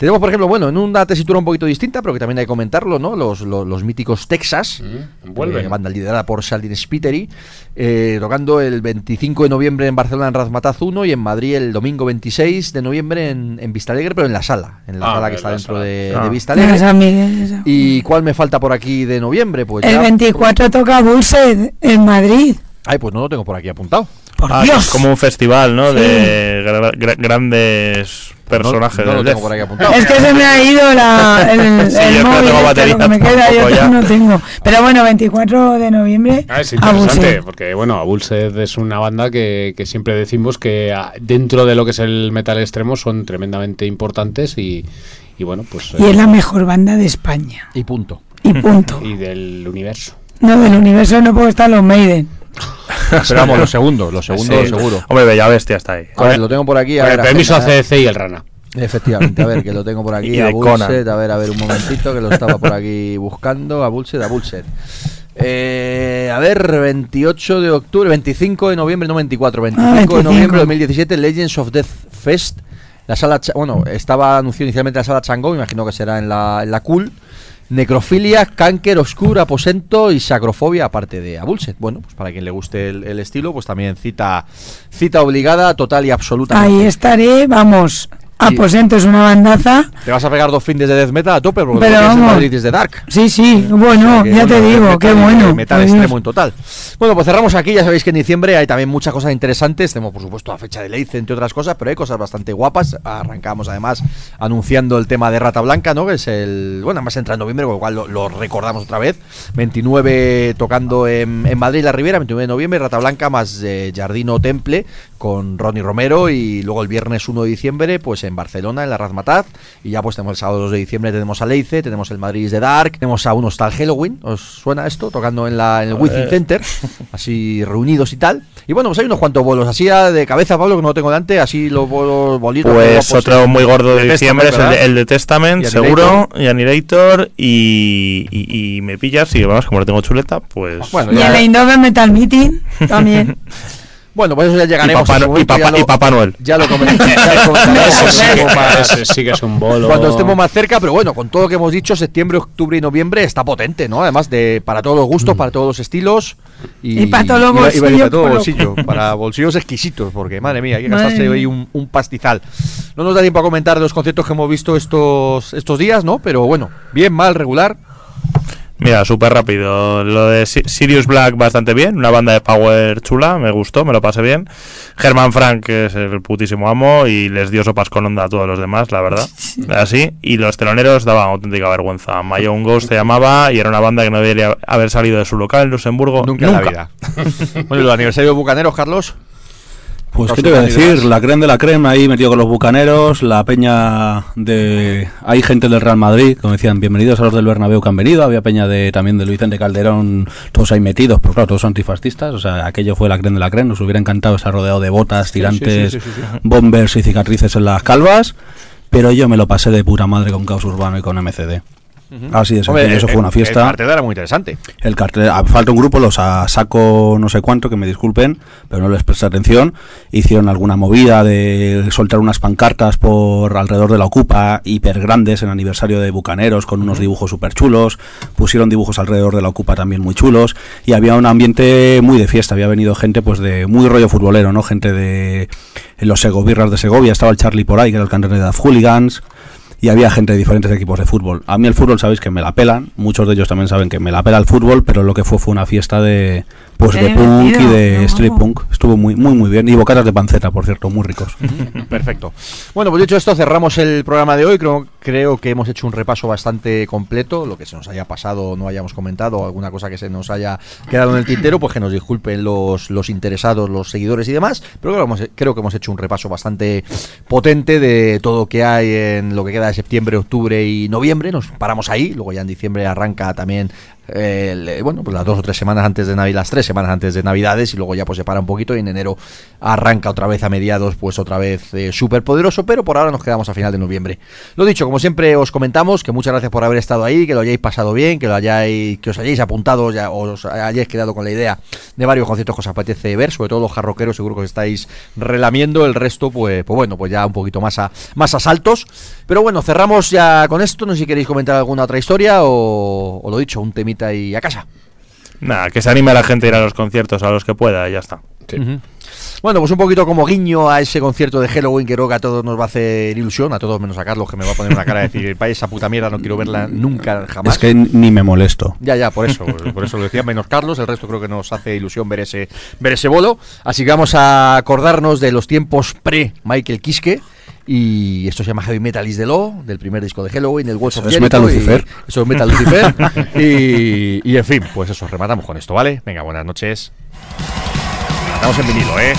Tenemos, por ejemplo, bueno, en una tesitura un poquito distinta, pero que también hay que comentarlo, ¿no? Los, los, míticos Texas, mm, vuelve. Eh, banda liderada por Saldin Spiteri, eh, tocando el 25 de noviembre en Barcelona en Razmataz 1 y en Madrid el domingo 26 de noviembre en, en Vistalegre, pero en la sala, en la ah, sala que está dentro de, ah. Vista Vistalegre. ¿Y cuál me falta por aquí de noviembre? Pues el 24 toca Bullset en Madrid. Ay, pues no lo tengo por aquí apuntado. Por ah, Dios. Es como un festival, ¿no? De grandes personajes. Es que se me ha ido la, el, [LAUGHS] el móvil, que me queda yo no tengo. Pero bueno, 24 de noviembre. Ah, es interesante, porque bueno, Abulsed es una banda que, que, siempre decimos que ah, dentro de lo que es el metal extremo son tremendamente importantes y, y bueno, pues... Y es la mejor banda de España. Y punto. Y punto. [LAUGHS] y del universo. No, del universo no puedo estar los Maiden. Pero vamos, los segundos, los segundos seguro. Hombre, Bella Bestia está ahí. A ver, lo tengo por aquí. A ver, el permiso a CDC y el Rana. Efectivamente, a ver, que lo tengo por [LAUGHS] aquí. a Bullset, a ver, a ver, un momentito, que lo estaba por aquí buscando. A Bullset, a Bullset. Eh, a ver, 28 de octubre, 25 de noviembre, no 24, 25, ah, de noviembre de 2017, Legends of Death Fest La sala, bueno, estaba anunciado inicialmente la sala Changó, imagino que será en la, en la Cool. Necrofilia, cáncer, oscuro, aposento y sacrofobia, aparte de Abulset. Bueno, pues para quien le guste el, estilo, pues también cita, cita obligada, total y absoluta. Ahí estaré, vamos, Aposento es una bandaza. Te vas a pegar dos fines de death metal a tope porque Pero Madrid desde Dark. Sí, sí, bueno, ya te digo, qué bueno. Metal extremo en total. Bueno, pues cerramos aquí, ya sabéis que en diciembre hay también muchas cosas interesantes. Tenemos, por supuesto, la fecha de Leice, entre otras cosas, pero hay cosas bastante guapas. Arrancamos además anunciando el tema de Rata Blanca, ¿no? Que es el. Bueno, además entra en noviembre, con lo cual lo, recordamos otra vez. 29 tocando en, Madrid, la Ribera, 29 de noviembre, Rata Blanca más eh, Jardino Temple con Ronnie Romero y luego el viernes 1 de diciembre, pues en Barcelona, en la Razmataz. Y ya pues tenemos el sábado 2 de diciembre, tenemos a Leice, tenemos el Madrid de Dark, tenemos a unos tal Halloween, ¿os suena esto? Tocando en, la, en el Wizzing Center, [LAUGHS] así reunidos y tal. Y bueno, pues hay unos cuantos bolos, así de cabeza, Pablo, que no tengo delante, así los bolos bolitos. Pues otro muy gordo de, diciembre es el de, Testament, seguro, y Annihilator, y, y, me pillas, y vamos, como no tengo chuleta, pues... Bueno, y el Eindhoven Metal Meeting también. [LAUGHS] Bueno, pues eso ya llegaremos. Y Papá, y papá, Noel. Ya lo comenté. [LAUGHS] sí que es un bolo. Cuando estemos más cerca, pero bueno, con todo lo que hemos dicho, septiembre, octubre y noviembre está potente, ¿no? Además de para todos los gustos, para todos los estilos. Y, para todos los bolsillos. Y, para todo bolsillo, para bolsillos exquisitos, porque madre mía, hay que gastarse hoy un, un, pastizal. No nos da tiempo a comentar de los conciertos que hemos visto estos, estos días, ¿no? Pero bueno, bien, mal, regular. Mira, súper rápido. Lo de Sirius Black bastante bien, una banda de power chula, me gustó, me lo pasé bien. Germán Frank, que es el putísimo amo, y les dio sopas con onda a todos los demás, la verdad. [LAUGHS] Así. Y los teloneros daban auténtica vergüenza. Mayon Ghost se llamaba y era una banda que no debería haber salido de su local en Luxemburgo. Nunca, en la vida. [LAUGHS] bueno, el aniversario de Bucaneros, Carlos. Pues, ¿qué te voy a decir? La crema de la crema ahí metido con los bucaneros, la peña de. Hay gente del Real Madrid, como decían, bienvenidos a los del Bernabéu que han venido. Había peña de también de Luis Vicente Calderón, todos ahí metidos, pero claro, todos antifascistas. O sea, aquello fue la crema de la crema. Nos hubiera encantado estar rodeado de botas, tirantes, bombers y cicatrices en las calvas. Pero yo me lo pasé de pura madre con Caos Urbano y con MCD. Así es, eso fue una fiesta. El cartel era muy interesante. El cartel, ah, falta un grupo, los saco no sé cuánto, que me disculpen, pero no les presté atención. Hicieron alguna movida de soltar unas pancartas por alrededor de la Ocupa, hiper grandes en aniversario de Bucaneros, con unos dibujos súper chulos. Pusieron dibujos alrededor de la Ocupa también muy chulos. Y había un ambiente muy de fiesta. Había venido gente pues de muy rollo futbolero, ¿no? Gente de los Segovirras de Segovia. Estaba el Charlie por ahí, que era el cantante de Hooligans y había gente de diferentes equipos de fútbol. A mí el fútbol sabéis que me la pelan, muchos de ellos también saben que me la pela el fútbol, pero lo que fue fue una fiesta de, pues de punk y de street punk. Estuvo muy, muy, muy bien. Y bocatas de panceta, por cierto, muy ricos. [LAUGHS] Perfecto. Bueno, pues dicho esto, cerramos el programa de hoy. Creo, creo que hemos hecho un repaso bastante completo. Lo que se nos haya pasado o no hayamos comentado, alguna cosa que se nos haya quedado en el tintero, pues que nos disculpen los, los interesados, los seguidores y demás. Pero creo que, hemos, creo que hemos hecho un repaso bastante potente de todo lo que hay en lo que queda septiembre, octubre y noviembre. Nos paramos ahí. Luego ya en diciembre arranca también eh, bueno, pues las dos o tres semanas antes de Navidad, las tres semanas antes de Navidades y luego ya pues se para un poquito y en enero arranca otra vez a mediados, pues otra vez eh, súper poderoso, pero por ahora nos quedamos a final de noviembre. Lo dicho, como siempre os comentamos, que muchas gracias por haber estado ahí, que lo hayáis pasado bien, que lo hayáis, que os hayáis apuntado, ya, os hayáis quedado con la idea de varios conciertos que os apetece ver, sobre todo los jarroqueros seguro que os estáis relamiendo, el resto pues, pues bueno, pues ya un poquito más a, más a saltos. Pero bueno, cerramos ya con esto, no sé si queréis comentar alguna otra historia o, lo dicho, un temita y a casa. Nada, que se anime a la gente a ir a los conciertos a los que pueda y ya está. Bueno, pues un poquito como guiño a ese concierto de Halloween que creo que a todos nos va a hacer ilusión, a todos menos a Carlos que me va a poner una cara de decir, vaya esa puta mierda, no quiero verla nunca, jamás. Es que ni me molesto. Ya, ya, por eso, [LAUGHS] por eso lo decía menos Carlos, el resto creo que nos hace ilusión ver ese, ver ese bolo. Así que vamos a acordarnos de los tiempos pre-Michael Kiske y esto se llama Heavy Metal is the Law, del primer disco de Halloween, el Walls of Es Metal Lucifer. Eso es Metal Lucifer. [LAUGHS] y, y en fin, pues eso, rematamos con esto, ¿vale? Venga, buenas noches. Estamos en vinilo, ¿eh?